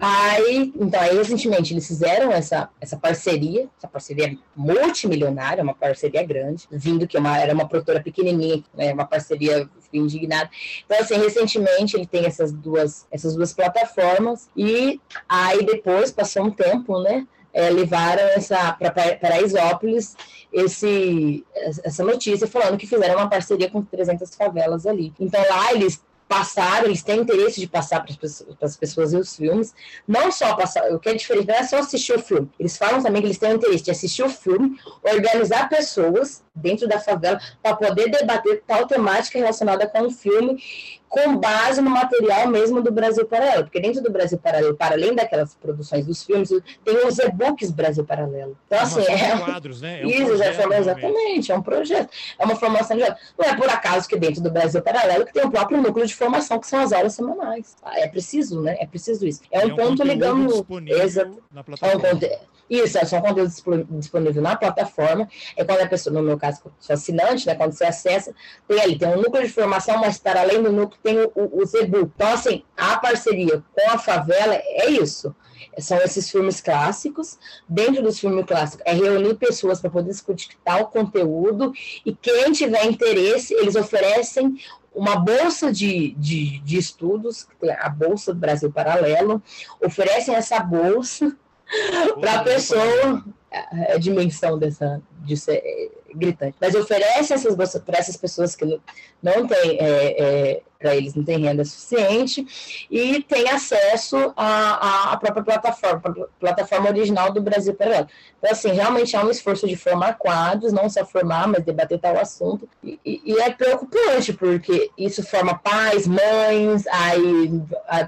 Aí, então, aí, recentemente eles fizeram essa, essa parceria, essa parceria multimilionária, uma parceria grande, vindo que uma, era uma produtora pequenininha, né, uma parceria indignada. Então, assim, recentemente ele tem essas duas, essas duas plataformas e aí depois, passou um tempo, né, é, levaram essa para Paraisópolis esse, essa notícia falando que fizeram uma parceria com 300 favelas ali. Então lá eles passaram, eles têm interesse de passar para as pessoas, pessoas os filmes, não só passar, o que é diferente não é só assistir o filme, eles falam também que eles têm interesse de assistir o filme, organizar pessoas dentro da favela para poder debater tal temática relacionada com o filme com base no material mesmo do Brasil Paralelo, porque dentro do Brasil Paralelo, para além daquelas produções dos filmes, tem os e-books Brasil Paralelo. Então, assim, é. Quadros, né? É um isso, projeto, exatamente, é um projeto. É uma formação de. Não é por acaso que dentro do Brasil Paralelo que tem o próprio núcleo de formação, que são as aulas semanais. Ah, é preciso, né? É preciso isso. É um, é um ponto ligando. Exato. Na plataforma. É um isso, é só conteúdo disponível na plataforma. É quando a pessoa, no meu caso, sou assinante, né? Quando você acessa, tem ali, tem um núcleo de formação, mas para além do núcleo tem o, o, os e-book. Então, assim, a parceria com a favela é isso. São esses filmes clássicos. Dentro dos filmes clássicos, é reunir pessoas para poder discutir tal conteúdo. E quem tiver interesse, eles oferecem uma bolsa de, de, de estudos, a Bolsa do Brasil Paralelo, oferecem essa bolsa para a pessoa a, a, dimensão dessa disso é, gritante. Mas oferece essas bolsas para essas pessoas que não, não têm é, é, para eles não tem renda suficiente, e tem acesso à, à própria plataforma, plataforma original do Brasil Paralelo. Então, assim, realmente há um esforço de formar quadros, não só formar, mas debater tal assunto, e, e é preocupante, porque isso forma pais, mães, aí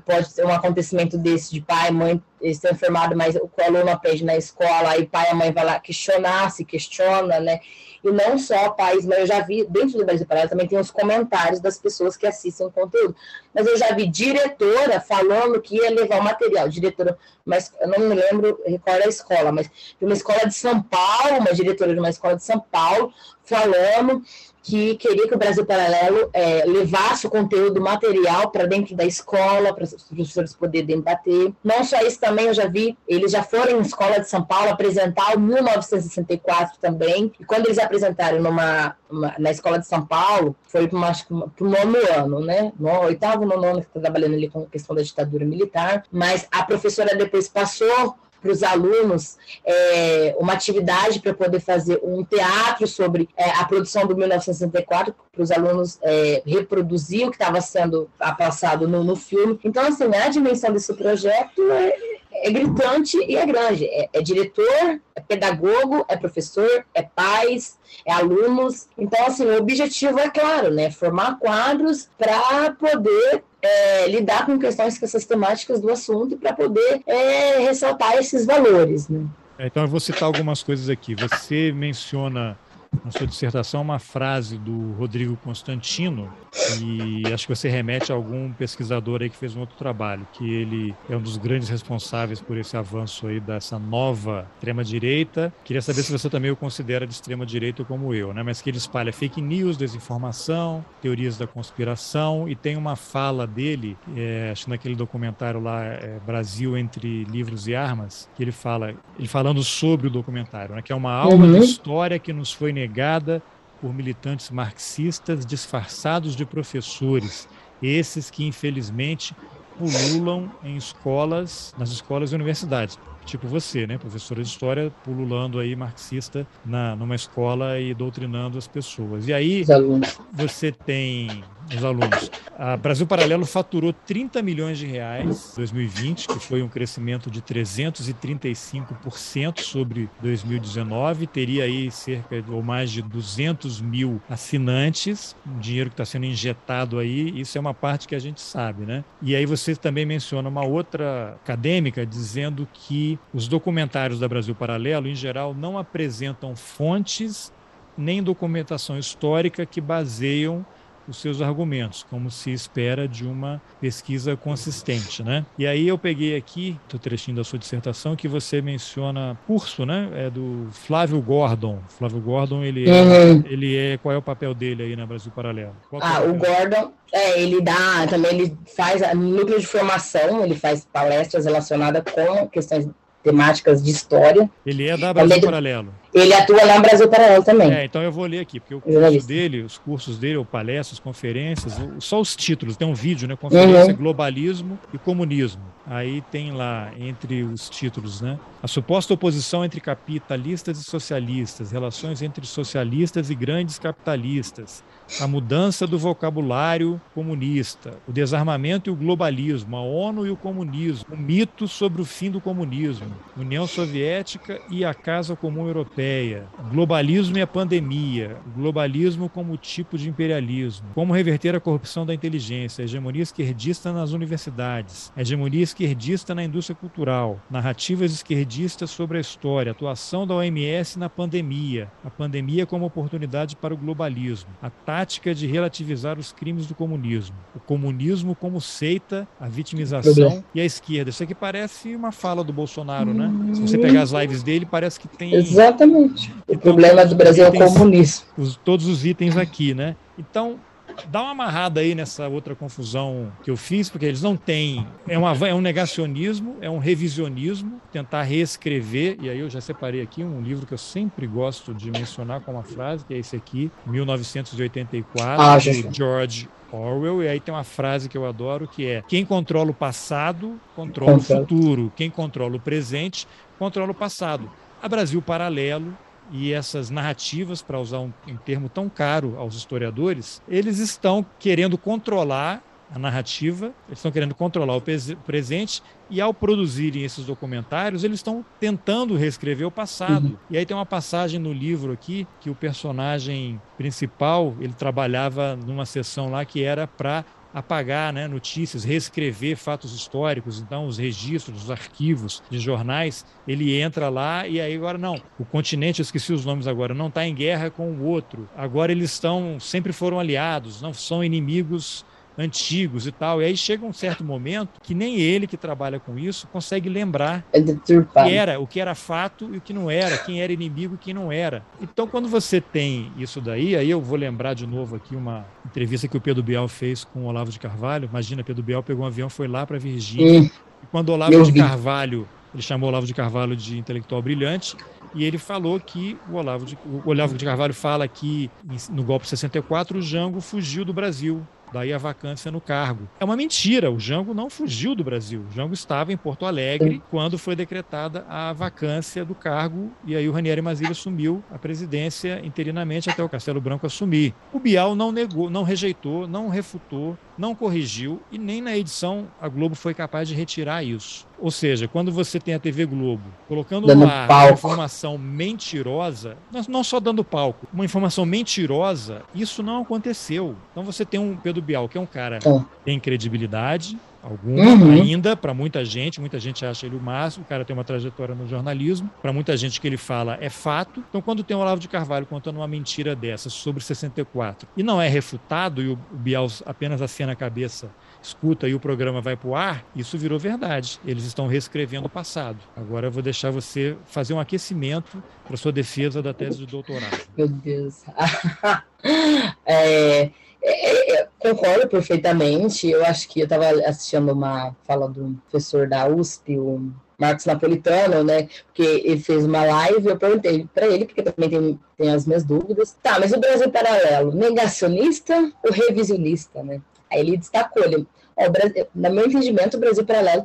pode ter um acontecimento desse de pai, mãe, eles estão informados, mas o aluno aprende na escola, aí pai e mãe vai lá questionar, se questiona, né? E não só pais, mas eu já vi, dentro do Brasil Paralelo também tem os comentários das pessoas que assistem o conteúdo. Mas eu já vi diretora falando que ia levar o material. Diretora, mas eu não me lembro, recordo a escola, mas de uma escola de São Paulo, uma diretora de uma escola de São Paulo, falando que queria que o Brasil Paralelo é, levasse o conteúdo material para dentro da escola, para os professores poderem debater. Não só isso também, eu já vi, eles já foram em escola de São Paulo apresentar o 1964 também, e quando eles apresentaram numa, uma, na escola de São Paulo, foi para o nono ano, né? No oitavo, nono ano, que está trabalhando ali com a questão da ditadura militar, mas a professora depois passou para os alunos é, uma atividade para poder fazer um teatro sobre é, a produção do 1964, para os alunos é, reproduzir o que estava sendo passado no, no, filme. Então, assim, a dimensão desse projeto é, é gritante e é grande. É, é, diretor, é pedagogo, é professor, é pais, é alunos. Então, assim, o objetivo é claro, né? Formar quadros para poder é, lidar com questões, com essas temáticas do assunto para poder é, ressaltar esses valores. Né? É, então, eu vou citar algumas coisas aqui. Você menciona na sua dissertação uma frase do Rodrigo Constantino, e acho que você remete a algum pesquisador aí que fez um outro trabalho, que ele é um dos grandes responsáveis por esse avanço aí dessa nova extrema-direita. Queria saber se você também o considera de extrema-direita como eu, né? Mas que ele espalha fake news, desinformação, teorias da conspiração, e tem uma fala dele, é, acho que naquele documentário lá, é, Brasil entre livros e armas, que ele fala, ele falando sobre o documentário, né? Que é uma aula uhum. de história que nos foi negada por militantes marxistas disfarçados de professores, esses que infelizmente pululam em escolas, nas escolas e universidades tipo você, né, professora de história, pululando aí marxista na, numa escola e doutrinando as pessoas. E aí você tem os alunos. A Brasil Paralelo faturou 30 milhões de reais em 2020, que foi um crescimento de 335% sobre 2019. Teria aí cerca ou mais de 200 mil assinantes, um dinheiro que está sendo injetado aí. Isso é uma parte que a gente sabe, né? E aí você também menciona uma outra acadêmica dizendo que os documentários da Brasil Paralelo, em geral, não apresentam fontes nem documentação histórica que baseiam os seus argumentos, como se espera de uma pesquisa consistente, né? E aí eu peguei aqui o trechinho da sua dissertação que você menciona curso, né? É do Flávio Gordon. Flávio Gordon, ele é, uhum. ele é qual é o papel dele aí na Brasil Paralelo? Qual ah, é o, o Gordon, é, ele dá também ele faz núcleo de formação, ele faz palestras relacionadas com questões temáticas de história. Ele é da Brasil Paralelo. Ele atua lá no Brasil Paralelo também. É, então eu vou ler aqui, porque o curso dele, os cursos dele, ou palestras, conferências, só os títulos, tem um vídeo, né? Conferência, uhum. Globalismo e Comunismo. Aí tem lá, entre os títulos, né? A suposta oposição entre capitalistas e socialistas, relações entre socialistas e grandes capitalistas, a mudança do vocabulário comunista, o desarmamento e o globalismo, a ONU e o comunismo, o mito sobre o fim do comunismo, União Soviética e a Casa Comum Europeia, globalismo e a pandemia, globalismo como tipo de imperialismo, como reverter a corrupção da inteligência, hegemonia esquerdista nas universidades, hegemonia esquerdista na indústria cultural, narrativas esquerdistas sobre a história, atuação da OMS na pandemia, a pandemia como oportunidade para o globalismo, a tática de relativizar os crimes do comunismo, o comunismo como seita, a vitimização e a esquerda. Isso aqui parece uma fala do Bolsonaro, né? Se você pegar as lives dele, parece que tem. Exatamente. O problema do Brasil é o comunismo. Os, todos os itens aqui, né? Então, dá uma amarrada aí nessa outra confusão que eu fiz, porque eles não têm. É, uma, é um negacionismo, é um revisionismo, tentar reescrever, e aí eu já separei aqui um livro que eu sempre gosto de mencionar com uma frase, que é esse aqui, 1984, ah, do George Orwell, e aí tem uma frase que eu adoro que é: quem controla o passado, controla o futuro, quem controla o presente, controla o passado. A Brasil Paralelo e essas narrativas, para usar um, um termo tão caro aos historiadores, eles estão querendo controlar a narrativa, eles estão querendo controlar o presente e ao produzirem esses documentários, eles estão tentando reescrever o passado. Uhum. E aí tem uma passagem no livro aqui que o personagem principal, ele trabalhava numa sessão lá que era para apagar né, notícias, reescrever fatos históricos, então os registros, os arquivos de jornais, ele entra lá e aí agora não, o continente, eu esqueci os nomes agora, não está em guerra com o outro, agora eles estão, sempre foram aliados, não são inimigos antigos e tal. E aí chega um certo momento que nem ele que trabalha com isso consegue lembrar é o que era, o que era fato e o que não era, quem era inimigo e quem não era. Então, quando você tem isso daí, aí eu vou lembrar de novo aqui uma entrevista que o Pedro Biel fez com o Olavo de Carvalho. Imagina, Pedro Biel pegou um avião, foi lá para Virgínia. Hum, e quando o Olavo de Carvalho, ele chamou o Olavo de Carvalho de intelectual brilhante, e ele falou que o Olavo de, o Olavo de Carvalho fala que no golpe 64 o Jango fugiu do Brasil daí a vacância no cargo. É uma mentira, o Jango não fugiu do Brasil. O Jango estava em Porto Alegre quando foi decretada a vacância do cargo e aí o Ranieri Mazzilli assumiu a presidência interinamente até o Castelo Branco assumir. O Bial não negou, não rejeitou, não refutou, não corrigiu e nem na edição a Globo foi capaz de retirar isso. Ou seja, quando você tem a TV Globo colocando dando no ar uma informação mentirosa, não só dando palco, uma informação mentirosa, isso não aconteceu. Então você tem um Pedro Bial, que é um cara que é. tem credibilidade, alguma uhum. ainda para muita gente. Muita gente acha ele o máximo. O cara tem uma trajetória no jornalismo. Para muita gente que ele fala é fato. Então, quando tem o Olavo de Carvalho contando uma mentira dessa sobre 64 e não é refutado e o Bial apenas acena a cabeça, escuta e o programa vai para o ar, isso virou verdade. Eles estão reescrevendo o passado. Agora eu vou deixar você fazer um aquecimento para sua defesa da tese de doutorado. Meu Deus. é é, é, concordo perfeitamente. Eu acho que eu estava assistindo uma fala do professor da USP, o Marcos Napolitano, né? Porque ele fez uma live, eu perguntei para ele, porque também tem, tem as minhas dúvidas. Tá, mas o Brasil paralelo, negacionista ou revisionista, né? Aí ele destacou, ele, é, Brasil, no meu entendimento, o Brasil paralelo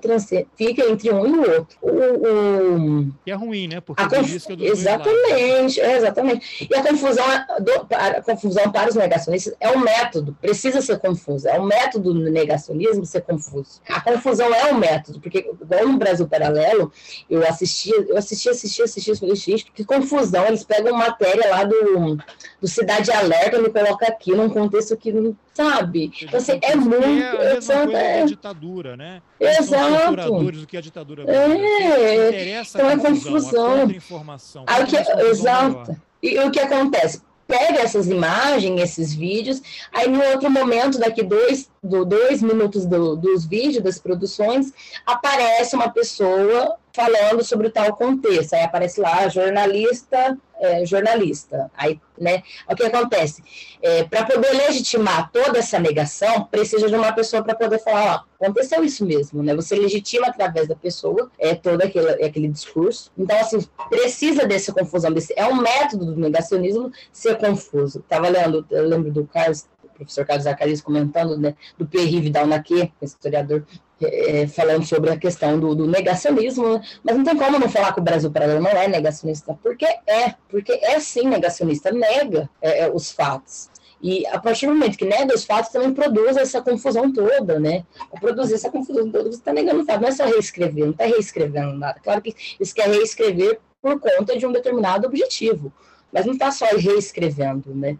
fica entre um e o outro. O, o... E é ruim, né? Porque a conf... exatamente, é, exatamente. E a confusão, do, a confusão para os negacionistas é um método, precisa ser confuso. É um método do negacionismo ser confuso. A confusão é um método, porque igual no Brasil paralelo, eu assistia, eu assistia, assistia, assistia, assistia, que confusão, eles pegam matéria lá do, do Cidade Alerta e me colocam aqui num contexto que não sabe? Então, assim, é muito. É a coisa é... a ditadura, né? Exato. do que a ditadura é. Interessa então, a confusão. A informação. que... Exato. Maior. E o que acontece? Pega essas imagens, esses vídeos, aí no outro momento, daqui dois, do, dois minutos do, dos vídeos, das produções, aparece uma pessoa falando sobre o tal contexto. Aí aparece lá, jornalista, é, jornalista. Aí, né, o que acontece? É, para poder legitimar toda essa negação, precisa de uma pessoa para poder falar, ó, aconteceu isso mesmo, né? Você legitima através da pessoa é, todo aquele, aquele discurso. Então, assim, precisa dessa confusão. Desse, é um método do negacionismo ser confuso. Estava lendo, eu lembro do Carlos professor Carlos Zacarias comentando, né, do Pierre Vidal Naquet, historiador, é, falando sobre a questão do, do, negacionismo, mas não tem como não falar que o Brasil paralelo não é negacionista, porque é, porque é sim negacionista, nega é, é, os fatos. E a partir do momento que nega os fatos, também produz essa confusão toda, né? Ao produzir essa confusão toda, você está negando o fato, não é só reescrever, não está reescrevendo nada. Claro que isso quer reescrever por conta de um determinado objetivo, mas não está só reescrevendo, né?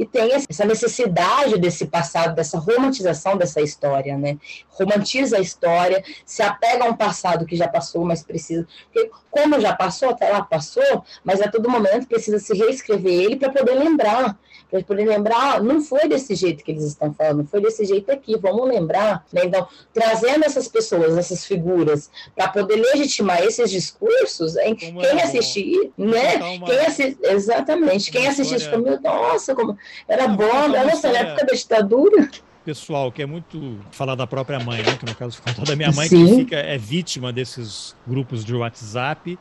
E tem essa necessidade desse passado, dessa romantização dessa história, né? Romantiza a história, se apega a um passado que já passou, mas precisa. Porque, como já passou, até lá passou, mas a todo momento precisa se reescrever ele para poder lembrar para poder lembrar, ah, não foi desse jeito que eles estão falando, foi desse jeito aqui, vamos lembrar. Né? Então, trazendo essas pessoas, essas figuras, para poder legitimar esses discursos, hein? quem é assistir, né? Uma... Quem assi... Exatamente, quem assistir isso, meu, nossa, como era bom, nossa, na época da ditadura pessoal que é muito falar da própria mãe, né? Que no caso contar da minha mãe, Sim. que fica, é vítima desses grupos de WhatsApp.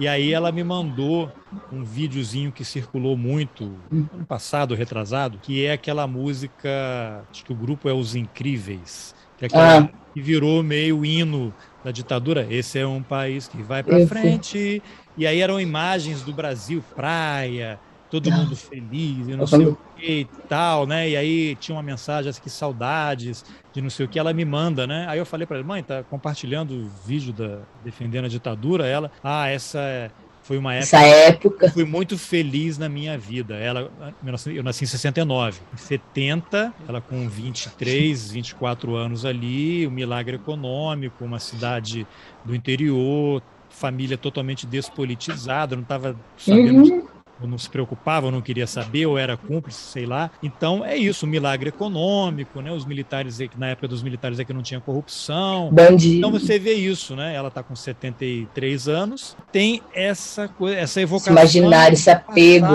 E aí ela me mandou um videozinho que circulou muito ano passado, retrasado, que é aquela música, acho que o grupo é Os Incríveis que, é aquela, ah. que virou meio hino da ditadura. Esse é um país que vai para frente. E aí eram imagens do Brasil, praia, todo mundo feliz, e não sei o que e tal, né? E aí tinha uma mensagem assim, que saudades de não sei o que, ela me manda, né? Aí eu falei para ela, mãe, tá compartilhando o vídeo da defendendo a ditadura, ela, ah, essa é foi uma época, Essa época. Eu fui muito feliz na minha vida. Ela, eu nasci em 69. Em 70, ela com 23, 24 anos ali, um milagre econômico, uma cidade do interior, família totalmente despolitizada, não estava sabendo uhum ou não se preocupava, ou não queria saber, ou era cúmplice, sei lá. Então é isso, um milagre econômico, né? Os militares, na época dos militares é que não tinha corrupção. Bandido. Então você vê isso, né? Ela está com 73 anos, tem essa coisa, essa evocação. Imaginar esse apego.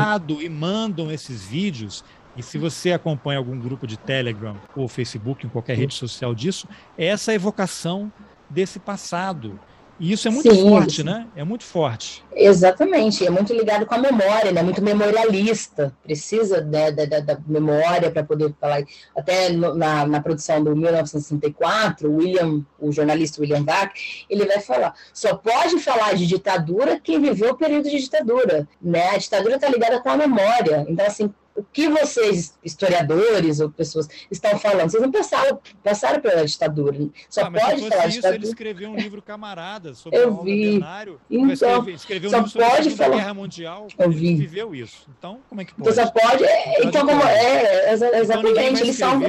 E mandam esses vídeos. E se você acompanha algum grupo de Telegram ou Facebook, em qualquer rede social disso, é essa evocação desse passado. E isso é muito Sim, forte, né? É muito forte. Exatamente, é muito ligado com a memória, né? Muito memorialista. Precisa né, da, da, da, memória para poder falar. Até no, na, na produção do 1964, William, o jornalista William Bach, ele vai falar: só pode falar de ditadura quem viveu o período de ditadura, né? A ditadura está ligada com a memória. Então, assim, o que vocês, historiadores ou pessoas, estão falando? Vocês não passaram, passaram pela ditadura. Só ah, pode falar isso, ditadura. Ele escreveu um livro camarada sobre Eu vi. Então, escreveu só um livro pode falar. Guerra Mundial. Eu vi. viveu isso. Então, como é que pode? Então, só pode. Então, como é, exatamente. Então, eles são.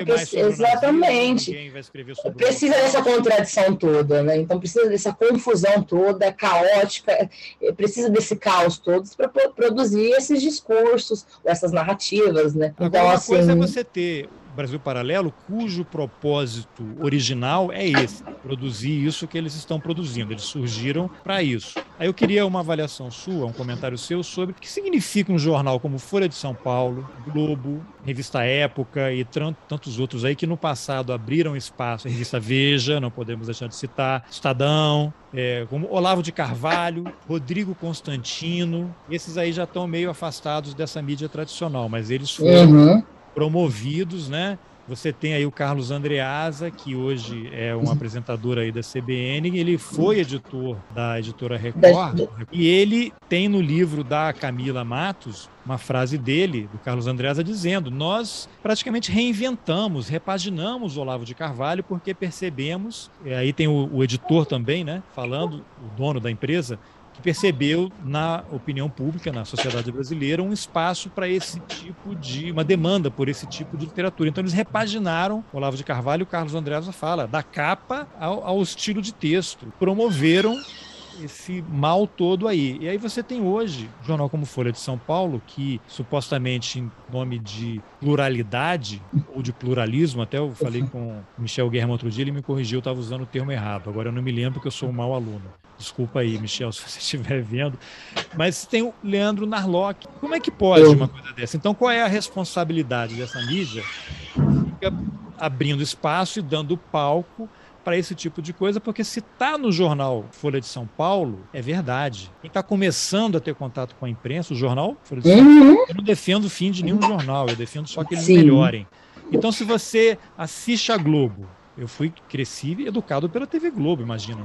Exatamente. Brasil, precisa dessa contradição toda, né? Então, precisa dessa confusão toda, caótica, precisa desse caos todo para produzir esses discursos, essas narrativas narrativas, né? Então, Agora, uma assim... coisa é você ter Brasil Paralelo, cujo propósito original é esse, produzir isso que eles estão produzindo. Eles surgiram para isso. Aí eu queria uma avaliação sua, um comentário seu sobre o que significa um jornal como Folha de São Paulo, Globo, Revista Época e tantos outros aí que no passado abriram espaço. A revista Veja, não podemos deixar de citar, Estadão, é, como Olavo de Carvalho, Rodrigo Constantino. Esses aí já estão meio afastados dessa mídia tradicional, mas eles foram uhum promovidos, né? Você tem aí o Carlos Andreasa, que hoje é um apresentador aí da CBN, ele foi editor da editora Record, e ele tem no livro da Camila Matos uma frase dele, do Carlos Andreasa, dizendo: Nós praticamente reinventamos, repaginamos o Olavo de Carvalho, porque percebemos, aí tem o, o editor também, né, falando, o dono da empresa, que percebeu na opinião pública, na sociedade brasileira, um espaço para esse tipo de. uma demanda por esse tipo de literatura. Então eles repaginaram, Olavo de Carvalho e o Carlos Andreasa fala, da capa ao, ao estilo de texto. Promoveram esse mal todo aí. E aí você tem hoje jornal como Folha de São Paulo, que supostamente em nome de pluralidade ou de pluralismo, até eu falei com o Michel Guerra outro dia, ele me corrigiu, eu estava usando o termo errado. Agora eu não me lembro porque eu sou um mau aluno. Desculpa aí, Michel, se você estiver vendo. Mas tem o Leandro Narlock. Como é que pode uma coisa dessa? Então, qual é a responsabilidade dessa mídia? Fica abrindo espaço e dando palco para esse tipo de coisa, porque se está no jornal Folha de São Paulo, é verdade. Quem está começando a ter contato com a imprensa, o jornal Folha de São Paulo, uhum. eu não defendo o fim de nenhum jornal, eu defendo só que eles Sim. melhorem. Então, se você assiste a Globo eu fui, cresci educado pela TV Globo, imagina.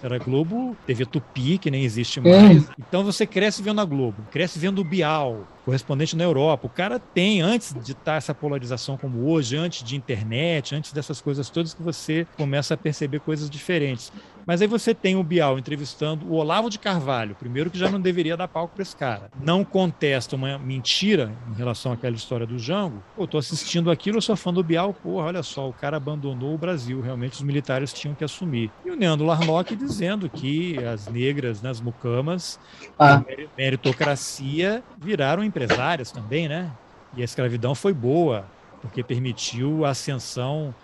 Era Globo, TV Tupi, que nem existe mais. Hum. Então você cresce vendo a Globo, cresce vendo o Bial, correspondente na Europa. O cara tem, antes de estar essa polarização como hoje, antes de internet, antes dessas coisas todas, que você começa a perceber coisas diferentes. Mas aí você tem o Bial entrevistando o Olavo de Carvalho, primeiro que já não deveria dar palco para esse cara. Não contesta uma mentira em relação àquela história do Jango. Pô, tô assistindo aquilo, eu sou fã do Bial, porra, olha só, o cara abandonou o Brasil, realmente os militares tinham que assumir. E o Neandro Larnock dizendo que as negras nas mucamas, ah. meritocracia, viraram empresárias também, né? E a escravidão foi boa porque permitiu a ascensão,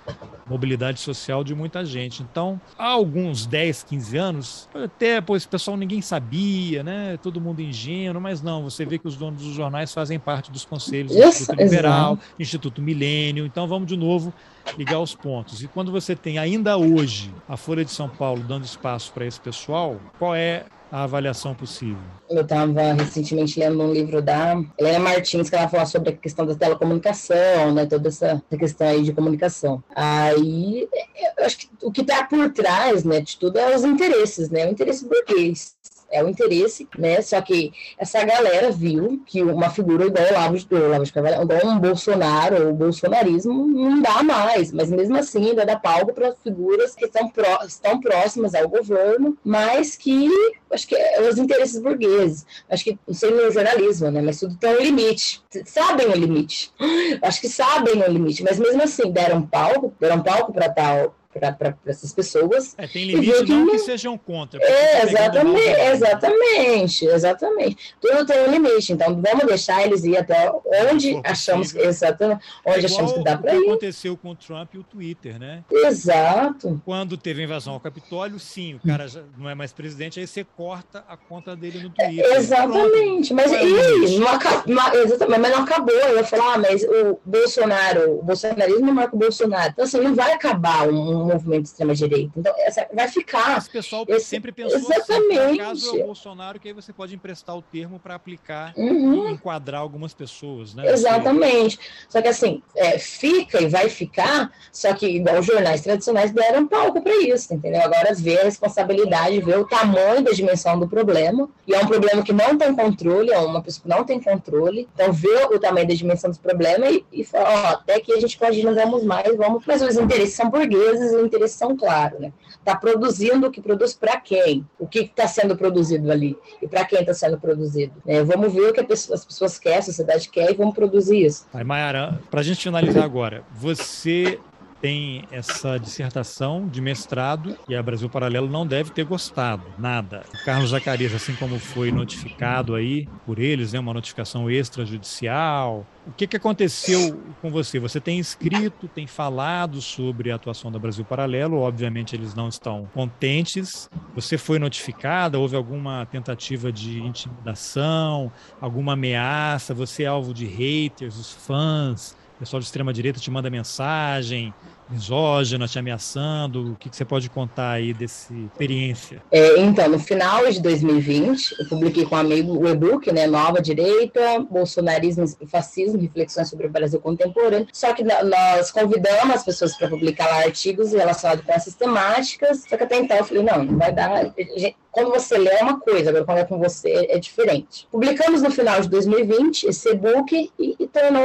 mobilidade social de muita gente. Então, há alguns 10, 15 anos, até esse pessoal ninguém sabia, né? Todo mundo ingênuo, mas não, você vê que os donos dos jornais fazem parte dos conselhos do Instituto Liberal. Instituto Milênio. Então, vamos de novo ligar os pontos. E quando você tem ainda hoje a Folha de São Paulo dando espaço para esse pessoal, qual é a avaliação possível? Eu estava recentemente lendo um livro da Helena Martins, que ela fala sobre a questão da telecomunicação, né, toda essa, questão aí de comunicação. Aí, eu acho que o que está por trás né, de tudo é os interesses, né, o interesse burguês é o interesse, né? Só que essa galera viu que uma figura igual o Olavo de, Olavo de Carvalho, igual um Bolsonaro, o bolsonarismo, não dá mais, mas mesmo assim ainda dá palco para figuras que estão, pró estão próximas ao governo, mas que acho que é os interesses burgueses, acho que não sei no jornalismo, né? Mas tudo tem um limite, sabem o limite, acho que sabem o limite, mas mesmo assim deram palco, deram palco para tal para essas pessoas. É, tem limite que não que sejam contra. É, exatamente, exatamente, exatamente. Tudo tem um limite, então vamos deixar eles ir até onde achamos, exatamente, onde é achamos que dá para ir. aconteceu com o Trump e o Twitter, né? Exato. Quando teve a invasão ao Capitólio, sim, o cara já não é mais presidente, aí você corta a conta dele no Twitter. É, exatamente, mas, e, não acabou, exatamente, mas não acabou. Eu ia falar, ah, mas o Bolsonaro, o bolsonarismo não marca o Bolsonaro. Então, assim, não vai acabar um um movimento de extrema-direita. Então, essa vai ficar. Esse pessoal esse, sempre pensou exatamente. assim, caso é o Bolsonaro, que aí você pode emprestar o termo para aplicar uhum. e enquadrar algumas pessoas, né? Exatamente. Só que assim, é, fica e vai ficar, só que igual os jornais tradicionais deram palco para isso, entendeu? Agora vê a responsabilidade, vê o tamanho da dimensão do problema, e é um problema que não tem controle, é uma pessoa que não tem controle, então vê o tamanho da dimensão do problema e, e fala, ó, até que a gente pode não vamos mais, vamos, mas os interesses são burgueses o interesse são claros, né? Está produzindo o que produz para quem? O que está sendo produzido ali? E para quem está sendo produzido? É, vamos ver o que pessoa, as pessoas querem, a sociedade quer e vamos produzir isso. Aí, Mayara, para a gente finalizar agora, você tem essa dissertação de mestrado e a Brasil Paralelo não deve ter gostado, nada. O Carlos Zacarias, assim como foi notificado aí por eles, né, uma notificação extrajudicial. O que, que aconteceu com você? Você tem escrito, tem falado sobre a atuação da Brasil Paralelo, obviamente eles não estão contentes. Você foi notificada? Houve alguma tentativa de intimidação, alguma ameaça? Você é alvo de haters, os fãs? Pessoal de extrema direita te manda mensagem, misógina, te ameaçando? O que, que você pode contar aí dessa experiência? É, então, no final de 2020, eu publiquei com um amigo o e-book, né, Nova Direita, Bolsonarismo e Fascismo, Reflexões sobre o Brasil Contemporâneo. Só que nós convidamos as pessoas para publicar lá artigos relacionados com essas temáticas, só que até então eu falei, não, não vai dar... Quando você lê é uma coisa, agora quando é com você é diferente. Publicamos no final de 2020 esse e-book e, e tornou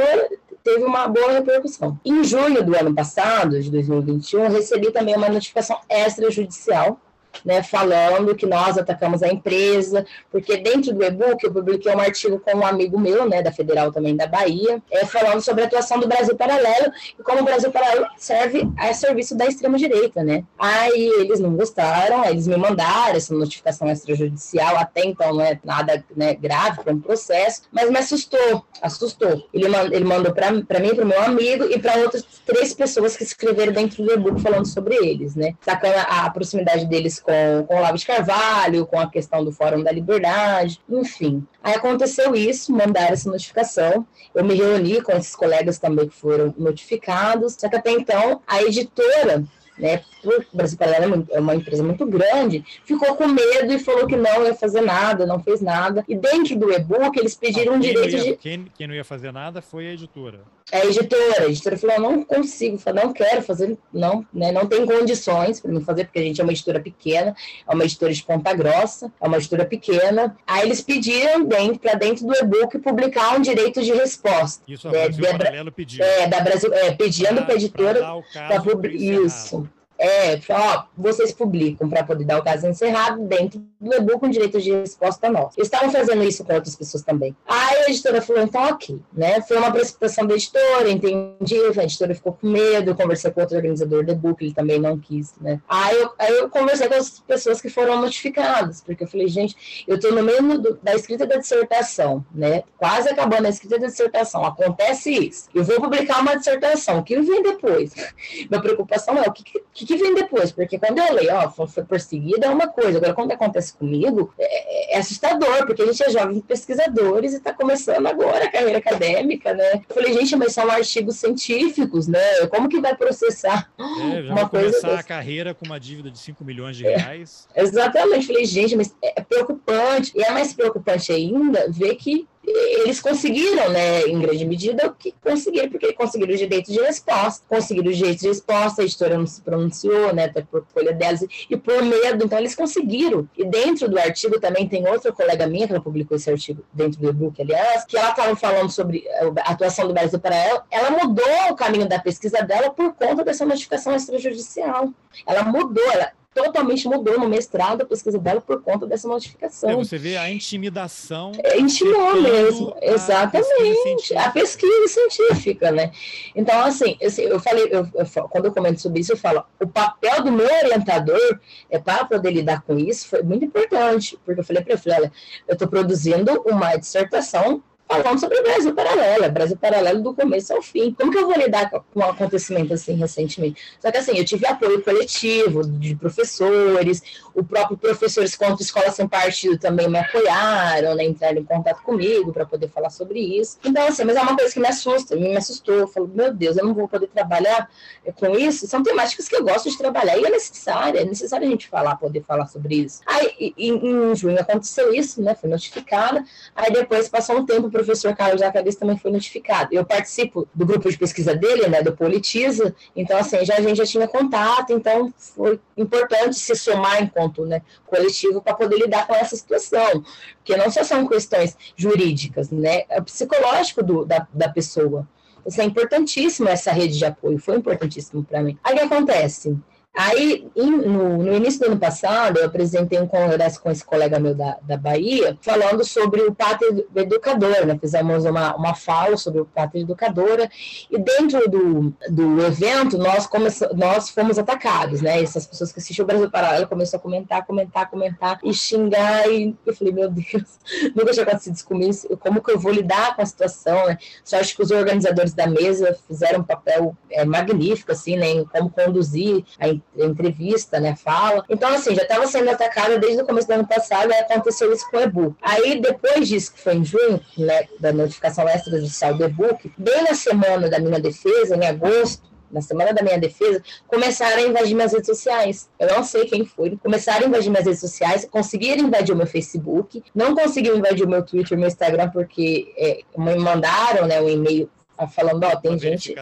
teve uma boa repercussão. Em junho do ano passado, de 2021, recebi também uma notificação extrajudicial né, falando que nós atacamos a empresa, porque dentro do e-book eu publiquei um artigo com um amigo meu, né, da Federal também da Bahia, é, falando sobre a atuação do Brasil Paralelo e como o Brasil Paralelo serve a serviço da extrema-direita, né. Aí eles não gostaram, eles me mandaram essa notificação extrajudicial, até então não é nada né, grave para um processo, mas me assustou, assustou. Ele, mand ele mandou para mim, para meu amigo e para outras três pessoas que escreveram dentro do e-book falando sobre eles, né, sacando a, a proximidade deles com, o Olavo de Carvalho, com a questão do Fórum da Liberdade, enfim. Aí aconteceu isso, mandaram essa notificação. Eu me reuni com esses colegas também que foram notificados, só que até então a editora né, o Brasil Paralelo é, é uma empresa muito grande, ficou com medo e falou que não ia fazer nada, não fez nada. E dentro do e-book, eles pediram um direito ia, de. Quem, quem, não ia fazer nada foi a editora. É a editora. A editora falou: não consigo, não quero fazer, não, né, não tem condições para mim fazer, porque a gente é uma editora pequena, é uma editora de Ponta Grossa, é uma editora pequena. Aí eles pediram dentro, para dentro do e-book publicar um direito de resposta. Isso a é, Brasil Paralelo pediu. É, da Brasil, é, pedindo para a editora. Pra, isso. É, ó, vocês publicam para poder dar o caso encerrado dentro do e-book com direito de resposta nosso. Estavam fazendo isso com outras pessoas também. Aí a editora falou, então ok, né? Foi uma precipitação da editora, entendi, a editora ficou com medo, eu conversei com outro organizador do e-book, ele também não quis, né? Aí eu, aí eu conversei com as pessoas que foram notificadas, porque eu falei, gente, eu estou no meio do, da escrita da dissertação, né? Quase acabando a escrita da dissertação, acontece isso. Eu vou publicar uma dissertação, o que vem depois? Minha preocupação é o que, que que vem depois? Porque quando eu leio, ó, foi perseguida é uma coisa, agora quando acontece comigo, é, é assustador, porque a gente é jovem pesquisadores e está começando agora a carreira acadêmica, né? Eu falei, gente, mas são artigos científicos, né? Como que vai processar é, já uma vai coisa começar a carreira com uma dívida de 5 milhões de reais? É, exatamente. Falei, gente, mas é preocupante. E é mais preocupante ainda ver que eles conseguiram, né, em grande medida, o que conseguiram, porque conseguiram o direito de resposta, conseguiram o direito de resposta, a editora não se pronunciou, né, por folha delas, e por medo, então eles conseguiram. E dentro do artigo também tem outra colega minha, que ela publicou esse artigo dentro do e-book, aliás, que ela estava falando sobre a atuação do Brasil para ela, ela mudou o caminho da pesquisa dela por conta dessa notificação extrajudicial. Ela mudou, ela totalmente mudou no mestrado a pesquisa dela por conta dessa notificação. É, você vê a intimidação. É, intimou mesmo, a exatamente. Pesquisa a pesquisa científica, né? Então, assim, eu falei, eu, eu, quando eu comento sobre isso, eu falo, o papel do meu orientador é para poder lidar com isso foi muito importante, porque eu falei para ele, olha, eu estou produzindo uma dissertação falando sobre o Brasil Paralelo, Brasil Paralelo do começo ao fim. Como que eu vou lidar com um acontecimento assim recentemente? Só que assim, eu tive apoio coletivo de professores, o próprio professores contra Escola Sem Partido também me apoiaram, né, entraram em contato comigo para poder falar sobre isso. Então, assim, mas é uma coisa que me assusta, me assustou. Eu falo, meu Deus, eu não vou poder trabalhar com isso. São temáticas que eu gosto de trabalhar e é necessário, é necessário a gente falar, poder falar sobre isso. Aí, em, junho aconteceu isso, né, foi notificada. Aí depois passou um tempo, professor Carlos Zacarias também foi notificado. Eu participo do grupo de pesquisa dele, né, do Politiza, então assim, já, a gente já tinha contato, então foi importante se somar enquanto né, coletivo para poder lidar com essa situação, porque não só são questões jurídicas, né, é psicológico do, da, da pessoa. Isso é importantíssimo, essa rede de apoio, foi importantíssimo para mim. Aí o que acontece? Aí, no, no, início do ano passado, eu apresentei um congresso com esse colega meu da, da Bahia, falando sobre o pátrio educador, né? Fizemos uma, uma fala sobre o pátrio educadora, e dentro do, do evento, nós, começamos, nós fomos atacados, né? Essas pessoas que assistiam o Brasil Paralelo começaram a comentar, comentar, comentar, e xingar, e eu falei, meu Deus, nunca tinha acontecido isso comigo, como que eu vou lidar com a situação, né? Só acho que os organizadores da mesa fizeram um papel é, magnífico, assim, né? Em como conduzir a entrevista, né, fala. Então, assim, já estava sendo atacada desde o começo do ano passado, e aconteceu isso com o e-book. Aí, depois disso, que foi em junho, né, da notificação extrajudicial do e-book, bem na semana da minha defesa, em agosto, na semana da minha defesa, começaram a invadir minhas redes sociais. Eu não sei quem foi. Começaram a invadir minhas redes sociais, conseguiram invadir o meu Facebook, não conseguiram invadir o meu Twitter, o meu Instagram, porque é, me mandaram né, um e-mail falando, ó, tem gente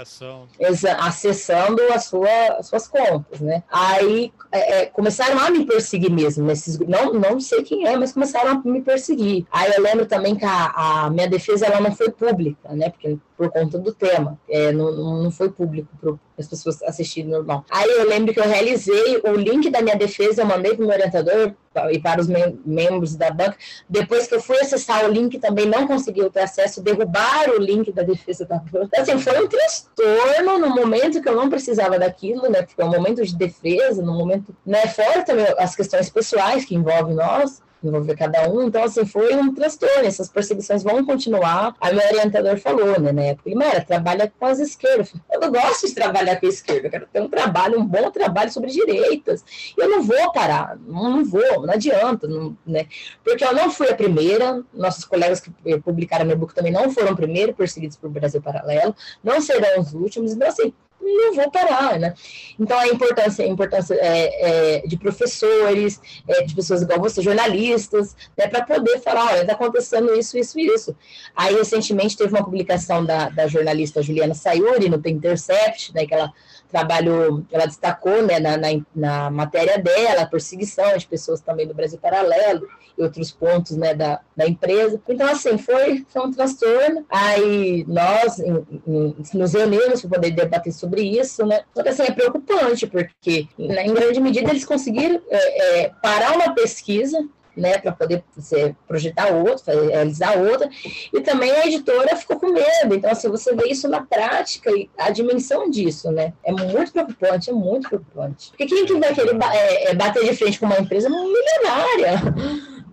acessando a sua, as suas contas, né? Aí é, é, começaram a me perseguir mesmo, nesses não, não sei quem é, mas começaram a me perseguir. Aí eu lembro também que a, a minha defesa ela não foi pública, né? Porque por conta do tema. É, não, não foi público para as pessoas assistirem normal. Aí eu lembro que eu realizei o link da minha defesa, eu mandei para o meu orientador e para os mem membros da banca. Depois que eu fui acessar o link, também não conseguiu ter acesso, derrubaram o link da defesa da banca. Então, assim, foi um transtorno no momento que eu não precisava daquilo, né? Porque é um momento de defesa, no momento, né? Fora também as questões pessoais que envolvem nós envolver cada um. Então, assim, foi um transtorno. Essas perseguições vão continuar. Aí meu orientador falou, né, na época, Mara, trabalha com as esquerdas. Eu não gosto de trabalhar com a esquerda, eu quero ter um trabalho, um bom trabalho sobre direitas. Eu não vou parar, não, vou, não adianta, não, né? Porque eu não fui a primeira, nossos colegas que publicaram meu book também não foram primeiro perseguidos por Brasil Paralelo, não serão os últimos. Então, assim, não vou parar, né? Então, a importância, a importância é, é, de professores, é, de pessoas igual você, jornalistas, né, para poder falar, olha, está acontecendo isso, isso e isso. Aí, recentemente, teve uma publicação da, da jornalista Juliana Sayuri no The Intercept, né, que ela trabalhou, ela destacou né, na, na, na, matéria dela, a perseguição de pessoas também do Brasil Paralelo e outros pontos né, da, da empresa. Então, assim, foi, foi um transtorno. Aí nós em, em, nos reunimos para poder debater sobre isso, né? Só que, assim, é preocupante, porque, né, em grande medida, eles conseguiram é, é, parar uma pesquisa né, para poder você projetar outra, realizar outra, e também a editora ficou com medo. Então, assim, você vê isso na prática e a dimensão disso, né? É muito preocupante, é muito preocupante. Porque quem que vai querer é, é, bater de frente com uma empresa milionária?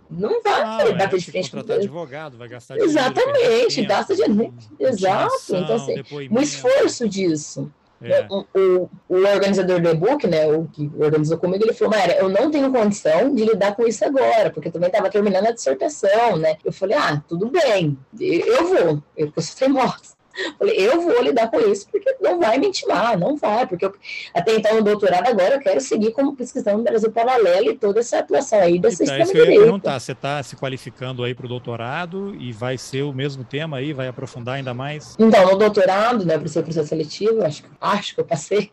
Não vai ah, bater de frente com contratar advogado, vai gastar Exatamente, dinheiro, gasta dinheiro. Exato. Então, assim, um esforço disso. É. O, o, o, organizador do e-book, né, o que organizou comigo, ele falou, Maria, eu não tenho condição de lidar com isso agora, porque também estava terminando a dissertação, né? Eu falei, ah, tudo bem, eu vou, eu sou teimosa. Falei, eu vou lidar com isso, porque não vai me intimar, não vai, porque eu, até então no doutorado agora eu quero seguir como pesquisando no Brasil Paralelo e toda essa atuação aí dessa então, sistema de perguntar, você está se qualificando aí para o doutorado e vai ser o mesmo tema aí, vai aprofundar ainda mais? Então, no doutorado, né, para ser processo seletivo, acho, acho que eu passei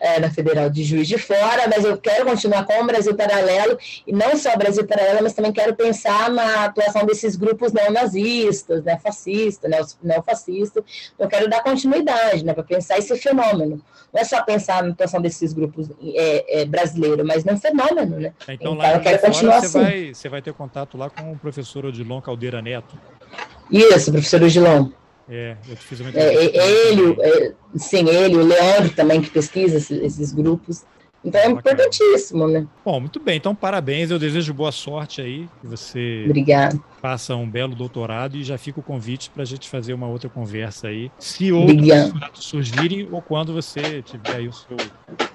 é, na Federal de Juiz de Fora, mas eu quero continuar com o Brasil Paralelo, e não só o Brasil Paralelo, mas também quero pensar na atuação desses grupos neonazistas, né, fascistas, neofascistas, eu quero dar continuidade, né, para pensar esse fenômeno. Não é só pensar na situação desses grupos é, é, brasileiros, mas no fenômeno, né? Então, então lá eu quero continuar você assim. Vai, você vai ter contato lá com o professor Odilon Caldeira Neto. Isso, professor Odilon. É, eu fiz uma é, é ele, é, sim, ele, o Leandro também que pesquisa esses, esses grupos. Então é importantíssimo, né? Bom, muito bem. Então, parabéns. Eu desejo boa sorte aí. Que você Obrigado. faça um belo doutorado e já fica o convite para a gente fazer uma outra conversa aí. Se outros surgirem ou quando você tiver aí o seu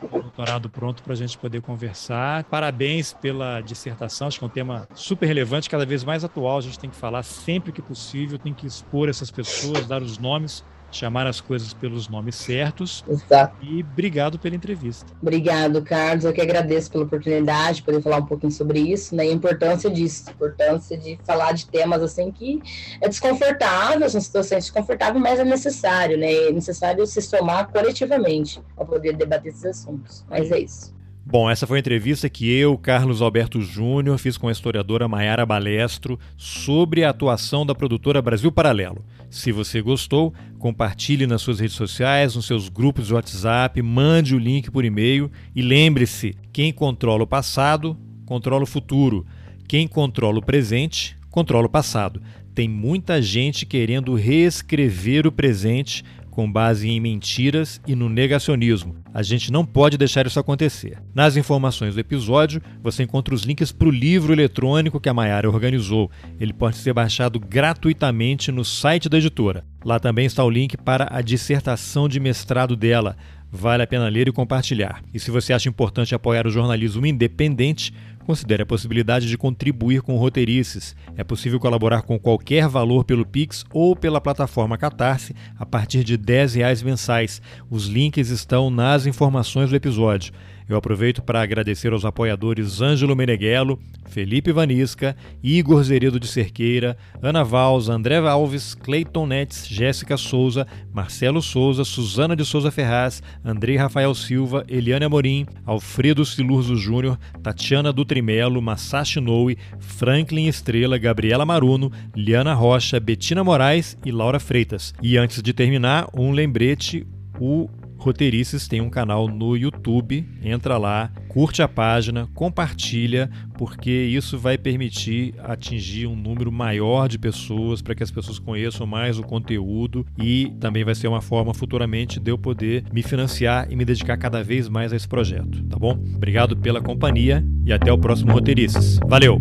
doutorado pronto para a gente poder conversar. Parabéns pela dissertação. Acho que é um tema super relevante, cada vez mais atual. A gente tem que falar sempre que possível, tem que expor essas pessoas, dar os nomes chamar as coisas pelos nomes certos. Exato. E obrigado pela entrevista. Obrigado, Carlos. Eu que agradeço pela oportunidade de poder falar um pouquinho sobre isso, né? E a importância disso, a importância de falar de temas assim que é desconfortável, são situações desconfortáveis, mas é necessário, né? É necessário se somar coletivamente para poder debater esses assuntos. Mas é isso. Bom, essa foi a entrevista que eu, Carlos Alberto Júnior, fiz com a historiadora Maiara Balestro sobre a atuação da produtora Brasil Paralelo. Se você gostou, compartilhe nas suas redes sociais, nos seus grupos de WhatsApp, mande o link por e-mail e lembre-se: quem controla o passado, controla o futuro. Quem controla o presente, controla o passado. Tem muita gente querendo reescrever o presente com base em mentiras e no negacionismo. A gente não pode deixar isso acontecer. Nas informações do episódio, você encontra os links para o livro eletrônico que a Maiara organizou. Ele pode ser baixado gratuitamente no site da editora. Lá também está o link para a dissertação de mestrado dela. Vale a pena ler e compartilhar. E se você acha importante apoiar o jornalismo independente, Considere a possibilidade de contribuir com roteirices. É possível colaborar com qualquer valor pelo Pix ou pela plataforma Catarse a partir de R$ 10 mensais. Os links estão nas informações do episódio. Eu aproveito para agradecer aos apoiadores Ângelo Meneghello, Felipe Vanisca, Igor Zeredo de Cerqueira, Ana Valls, André Alves, Cleiton Netes, Jéssica Souza, Marcelo Souza, Suzana de Souza Ferraz, Andrei Rafael Silva, Eliane Amorim, Alfredo Silurzo Júnior, Tatiana Dutrimelo, Masashi Noe, Franklin Estrela, Gabriela Maruno, Liana Rocha, Betina Moraes e Laura Freitas. E antes de terminar, um lembrete, o Roteirices tem um canal no YouTube, entra lá, curte a página, compartilha, porque isso vai permitir atingir um número maior de pessoas para que as pessoas conheçam mais o conteúdo e também vai ser uma forma futuramente de eu poder me financiar e me dedicar cada vez mais a esse projeto, tá bom? Obrigado pela companhia e até o próximo Roteirices. Valeu!